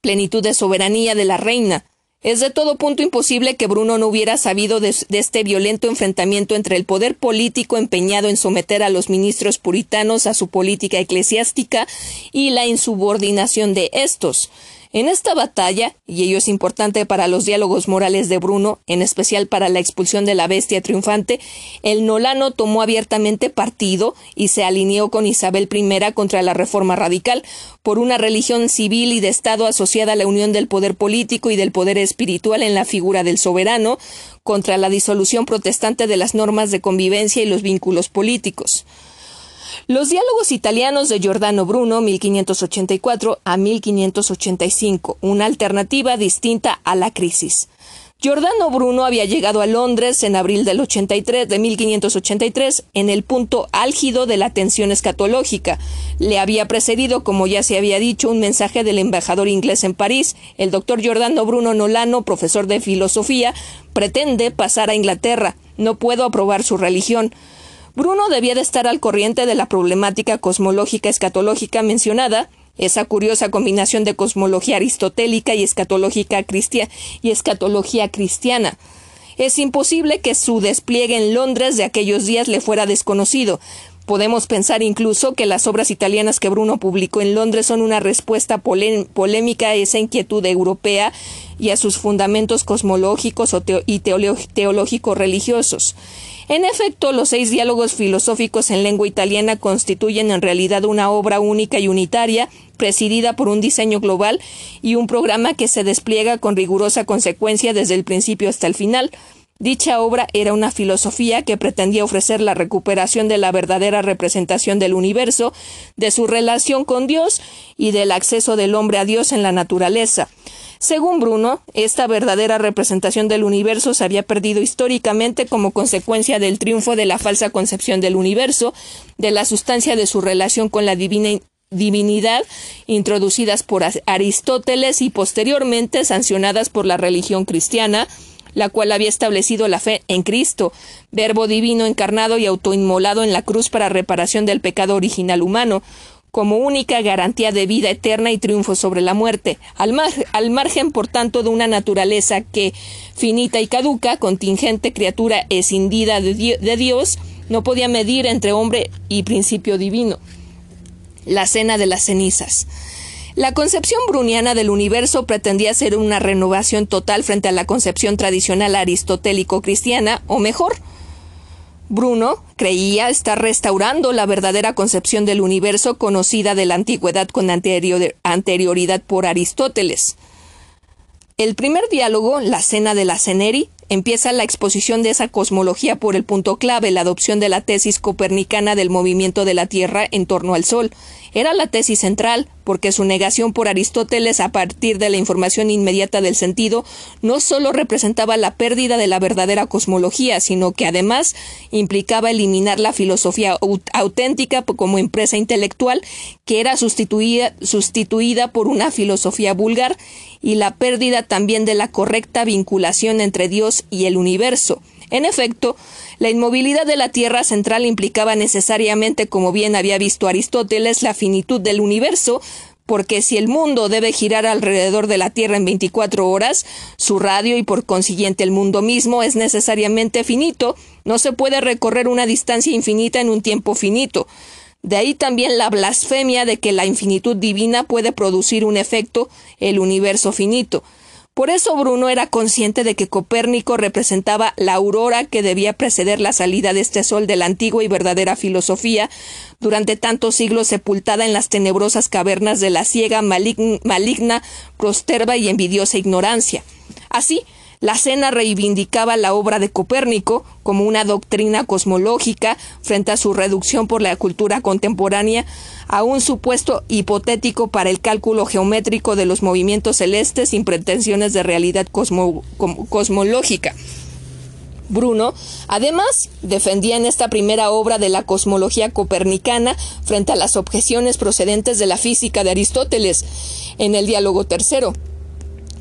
Speaker 1: plenitud de soberanía de la reina. Es de todo punto imposible que Bruno no hubiera sabido de, este violento enfrentamiento entre el poder político empeñado en someter a los ministros puritanos a su política eclesiástica y la insubordinación de estos. En esta batalla, y ello es importante para los diálogos morales de Bruno, en especial para la expulsión de la bestia triunfante, el Nolano tomó abiertamente partido y se alineó con Isabel I contra la reforma radical, por una religión civil y de Estado asociada a la unión del poder político y del poder espiritual en la figura del soberano, contra la disolución protestante de las normas de convivencia y los vínculos políticos. Los diálogos italianos de Giordano Bruno, 1584 a 1585, una alternativa distinta a la crisis. Giordano Bruno había llegado a Londres en abril del 83, de 1583, en el punto álgido de la tensión escatológica. Le había precedido, como ya se había dicho, un mensaje del embajador inglés en París. El doctor Giordano Bruno Nolano, profesor de filosofía, pretende pasar a Inglaterra. No puedo aprobar su religión. Bruno debía de estar al corriente de la problemática cosmológica escatológica mencionada, esa curiosa combinación de cosmología aristotélica y escatológica cristiana y escatología cristiana. Es imposible que su despliegue en Londres de aquellos días le fuera desconocido. Podemos pensar incluso que las obras italianas que Bruno publicó en Londres son una respuesta polémica a esa inquietud europea y a sus fundamentos cosmológicos y teológicos religiosos. En efecto, los seis diálogos filosóficos en lengua italiana constituyen en realidad una obra única y unitaria, presidida por un diseño global y un programa que se despliega con rigurosa consecuencia desde el principio hasta el final. Dicha obra era una filosofía que pretendía ofrecer la recuperación de la verdadera representación del universo, de su relación con Dios y del acceso del hombre a Dios en la naturaleza. Según Bruno, esta verdadera representación del universo se había perdido históricamente como consecuencia del triunfo de la falsa concepción del universo, de la sustancia de su relación con la divinidad introducidas por Aristóteles y posteriormente sancionadas por la religión cristiana, la cual había establecido la fe en Cristo, verbo divino encarnado y autoinmolado en la cruz para reparación del pecado original humano, como única garantía de vida eterna y triunfo sobre la muerte, al, margen, por tanto, de una naturaleza que, finita y caduca, contingente criatura escindida de, Dios, no podía medir entre hombre y principio divino. La cena de las cenizas. La concepción bruniana del universo pretendía ser una renovación total frente a la concepción tradicional aristotélico-cristiana, o mejor, Bruno creía estar restaurando la verdadera concepción del universo conocida de la antigüedad con anterioridad por Aristóteles. El primer diálogo, la cena de la Ceneri, empieza la exposición de esa cosmología por el punto clave, la adopción de la tesis copernicana del movimiento de la Tierra en torno al Sol. Era la tesis central, porque su negación por Aristóteles a partir de la información inmediata del sentido no sólo representaba la pérdida de la verdadera cosmología, sino que además implicaba eliminar la filosofía auténtica como empresa intelectual que era sustituida, sustituida por una filosofía vulgar y la pérdida también de la correcta vinculación entre Dios y el universo. En efecto, la inmovilidad de la Tierra central implicaba necesariamente, como bien había visto Aristóteles, la finitud del universo, porque si el mundo debe girar alrededor de la Tierra en 24 horas, su radio y por consiguiente el mundo mismo es necesariamente finito, no se puede recorrer una distancia infinita en un tiempo finito. De ahí también la blasfemia de que la infinitud divina puede producir un efecto, el universo finito. Por eso Bruno era consciente de que Copérnico representaba la aurora que debía preceder la salida de este sol de la antigua y verdadera filosofía, durante tantos siglos sepultada en las tenebrosas cavernas de la ciega, maligna, prosterva y envidiosa ignorancia. Así, la cena reivindicaba la obra de Copérnico como una doctrina cosmológica frente a su reducción por la cultura contemporánea a un supuesto hipotético para el cálculo geométrico de los movimientos celestes sin pretensiones de realidad cosmológica. Bruno, además, defendía en esta primera obra de la cosmología copernicana frente a las objeciones procedentes de la física de Aristóteles en el diálogo tercero.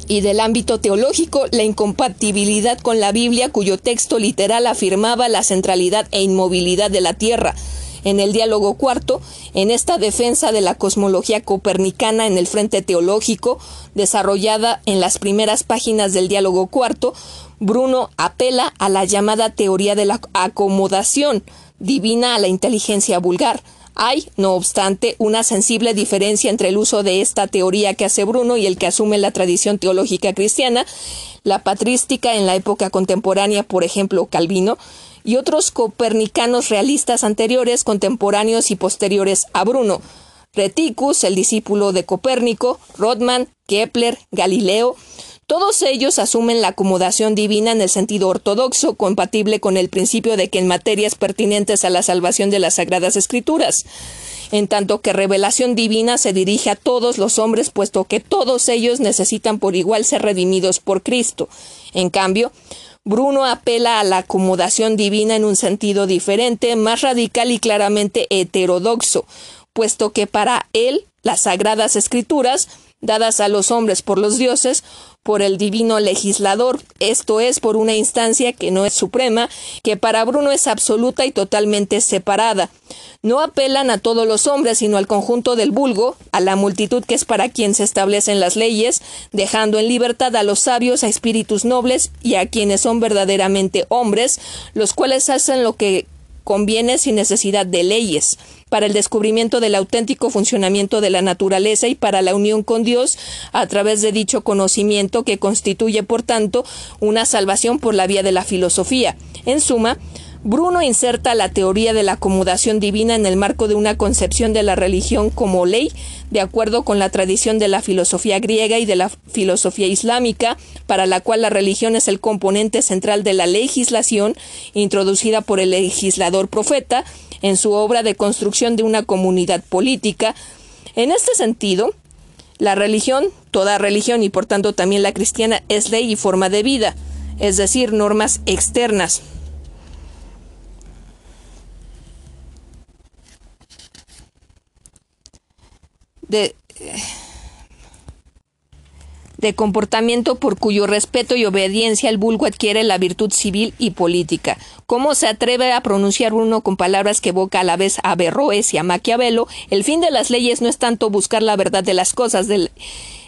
Speaker 1: Y del ámbito teológico, la incompatibilidad con la Biblia, cuyo texto literal afirmaba la centralidad e inmovilidad de la Tierra. En el diálogo cuarto, en esta defensa de la cosmología copernicana en el frente teológico, desarrollada en las primeras páginas del diálogo cuarto, Bruno apela a la llamada teoría de la acomodación divina a la inteligencia vulgar, hay, no obstante, una sensible diferencia entre el uso de esta teoría que hace Bruno y el que asume la tradición teológica cristiana, la patrística en la época contemporánea, por ejemplo, Calvino, y otros copernicanos realistas anteriores, contemporáneos y posteriores a Bruno. Reticus, el discípulo de Copérnico, Rodman, Kepler, Galileo, todos ellos asumen la acomodación divina en el sentido ortodoxo, compatible con el principio de que en materias pertinentes a la salvación de las Sagradas Escrituras, en tanto que revelación divina se dirige a todos los hombres, puesto que todos ellos necesitan por igual ser redimidos por Cristo. En cambio, Bruno apela a la acomodación divina en un sentido diferente, más radical y claramente heterodoxo, puesto que para él las sagradas escrituras, dadas a los hombres por los dioses, por el divino legislador, esto es, por una instancia que no es suprema, que para Bruno es absoluta y totalmente separada. No apelan a todos los hombres, sino al conjunto del vulgo, a la multitud que es para quien se establecen las leyes, dejando en libertad a los sabios, a espíritus nobles y a quienes son verdaderamente hombres, los cuales hacen lo que conviene sin necesidad de leyes para el descubrimiento del auténtico funcionamiento de la naturaleza y para la unión con Dios a través de dicho conocimiento que constituye, por tanto, una salvación por la vía de la filosofía. En suma, Bruno inserta la teoría de la acomodación divina en el marco de una concepción de la religión como ley, de acuerdo con la tradición de la filosofía griega y de la filosofía islámica, para la cual la religión es el componente central de la legislación introducida por el legislador profeta en su obra de construcción de una comunidad política. En este sentido, la religión, toda religión y por tanto también la cristiana, es ley y forma de vida, es decir, normas externas de, de comportamiento por cuyo respeto y obediencia el vulgo adquiere la virtud civil y política. ¿Cómo se atreve a pronunciar uno con palabras que evoca a la vez a Berroes y a Maquiavelo? El fin de las leyes no es tanto buscar la verdad de las cosas, del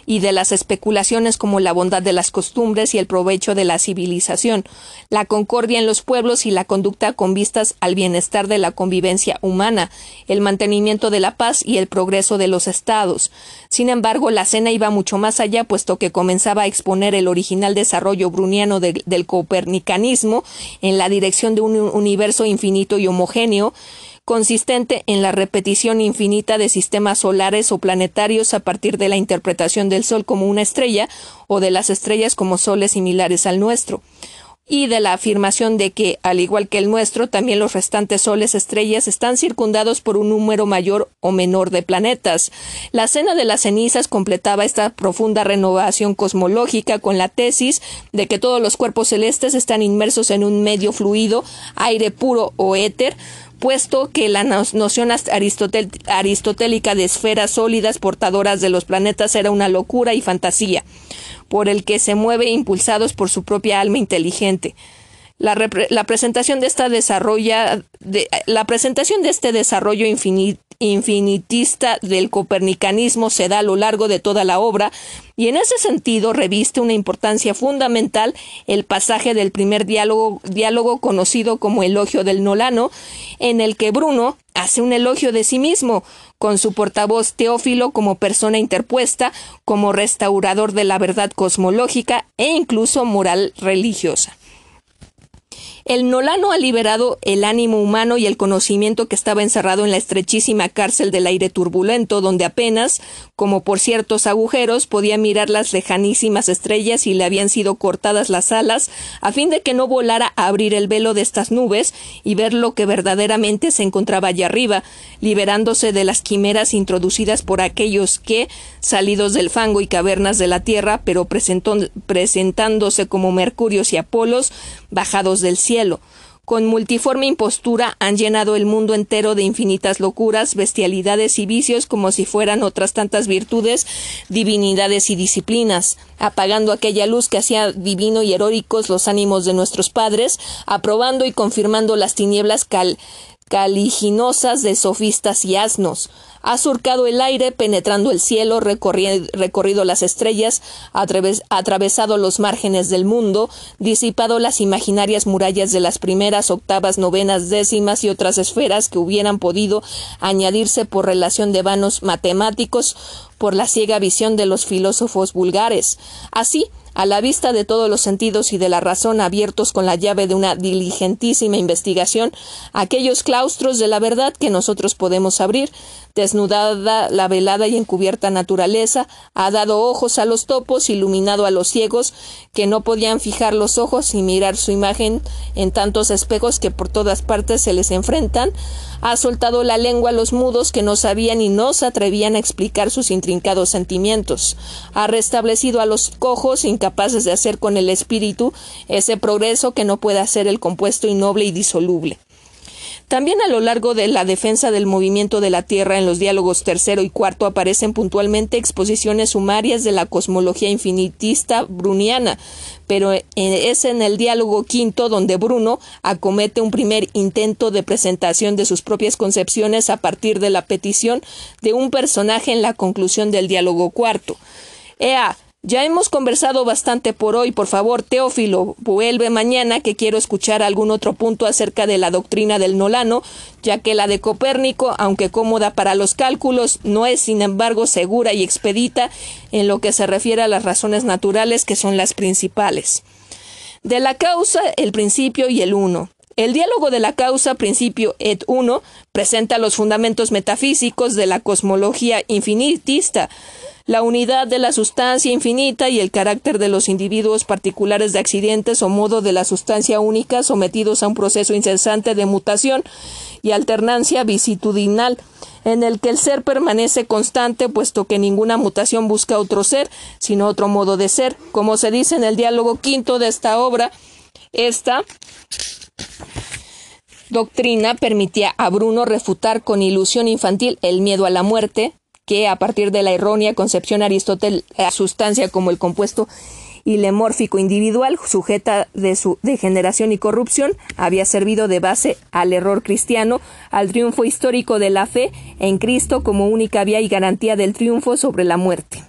Speaker 1: y de las especulaciones como la bondad de las costumbres y el provecho de la civilización, la concordia en los pueblos y la conducta con vistas al bienestar de la convivencia humana, el mantenimiento de la paz y el progreso de los estados. Sin embargo, la cena iba mucho más allá, puesto que comenzaba a exponer el original desarrollo bruniano del copernicanismo en la dirección de un universo infinito y homogéneo, consistente en la repetición infinita de sistemas solares o planetarios a partir de la interpretación del Sol como una estrella o de las estrellas como soles similares al nuestro y de la afirmación de que, al igual que el nuestro, también los restantes soles estrellas están circundados por un número mayor o menor de planetas. La cena de las cenizas completaba esta profunda renovación cosmológica con la tesis de que todos los cuerpos celestes están inmersos en un medio fluido, aire puro o éter, puesto que la noción aristotélica de esferas sólidas portadoras de los planetas era una locura y fantasía, por el que se mueve impulsados por su propia alma inteligente. La, presentación de esta desarrolla de, la presentación de este desarrollo infinitista del copernicanismo se da a lo largo de toda la obra y en ese sentido reviste una importancia fundamental el pasaje del primer diálogo, diálogo conocido como elogio del Nolano, en el que Bruno hace un elogio de sí mismo, con su portavoz Teófilo como persona interpuesta, como restaurador de la verdad cosmológica e incluso moral religiosa. El Nolano ha liberado el ánimo humano y el conocimiento que estaba encerrado en la estrechísima cárcel del aire turbulento, donde apenas, como por ciertos agujeros, podía mirar las lejanísimas estrellas y le habían sido cortadas las alas, a fin de que no volara a abrir el velo de estas nubes y ver lo que verdaderamente se encontraba allá arriba, liberándose de las quimeras introducidas por aquellos que, salidos del fango y cavernas de la tierra, pero presentándose como mercurios y apolos, bajados del cielo, con multiforme impostura han llenado el mundo entero de infinitas locuras, bestialidades y vicios como si fueran otras tantas virtudes, divinidades y disciplinas, apagando aquella luz que hacía divino y heroicos los ánimos de nuestros padres, aprobando y confirmando las tinieblas cal caliginosas de sofistas y asnos. Ha surcado el aire, penetrando el cielo, recorrido las estrellas, atravesado los márgenes del mundo, disipado las imaginarias murallas de las primeras, octavas, novenas, décimas y otras esferas que hubieran podido añadirse por relación de vanos matemáticos, por la ciega visión de los filósofos vulgares. Así, a la vista de todos los sentidos y de la razón abiertos con la llave de una diligentísima investigación, aquellos claustros de la verdad que nosotros podemos abrir, desnudada la velada y encubierta naturaleza, ha dado ojos a los topos, iluminado a los ciegos, que no podían fijar los ojos y mirar su imagen en tantos espejos que por todas partes se les enfrentan, ha soltado la lengua a los mudos que no sabían y no se atrevían a explicar sus intrincados sentimientos, ha restablecido a los cojos incapaces de hacer con el espíritu ese progreso que no puede hacer el compuesto innoble y disoluble. También a lo largo de la defensa del movimiento de la Tierra en los diálogos tercero y cuarto aparecen puntualmente exposiciones sumarias de la cosmología infinitista bruniana, pero es en el diálogo quinto donde Bruno acomete un primer intento de presentación de sus propias concepciones a partir de la petición de un personaje en la conclusión del diálogo cuarto. Ea, ya hemos conversado bastante por hoy. Por favor, Teófilo, vuelve mañana que quiero escuchar algún otro punto acerca de la doctrina del Nolano, ya que la de Copérnico, aunque cómoda para los cálculos, no es sin embargo segura y expedita en lo que se refiere a las razones naturales que son las principales. De la causa, el principio y el uno. El diálogo de la causa, principio et uno, presenta los fundamentos metafísicos de la cosmología infinitista, la unidad de la sustancia infinita y el carácter de los individuos particulares de accidentes o modo de la sustancia única sometidos a un proceso incesante de mutación y alternancia vicitudinal, en el que el ser permanece constante, puesto que ninguna mutación busca otro ser, sino otro modo de ser. Como se dice en el diálogo quinto de esta obra, esta doctrina permitía a Bruno refutar con ilusión infantil el miedo a la muerte, que a partir de la errónea concepción Aristóteles la sustancia como el compuesto ilemórfico individual sujeta de su degeneración y corrupción había servido de base al error cristiano, al triunfo histórico de la fe en Cristo como única vía y garantía del triunfo sobre la muerte.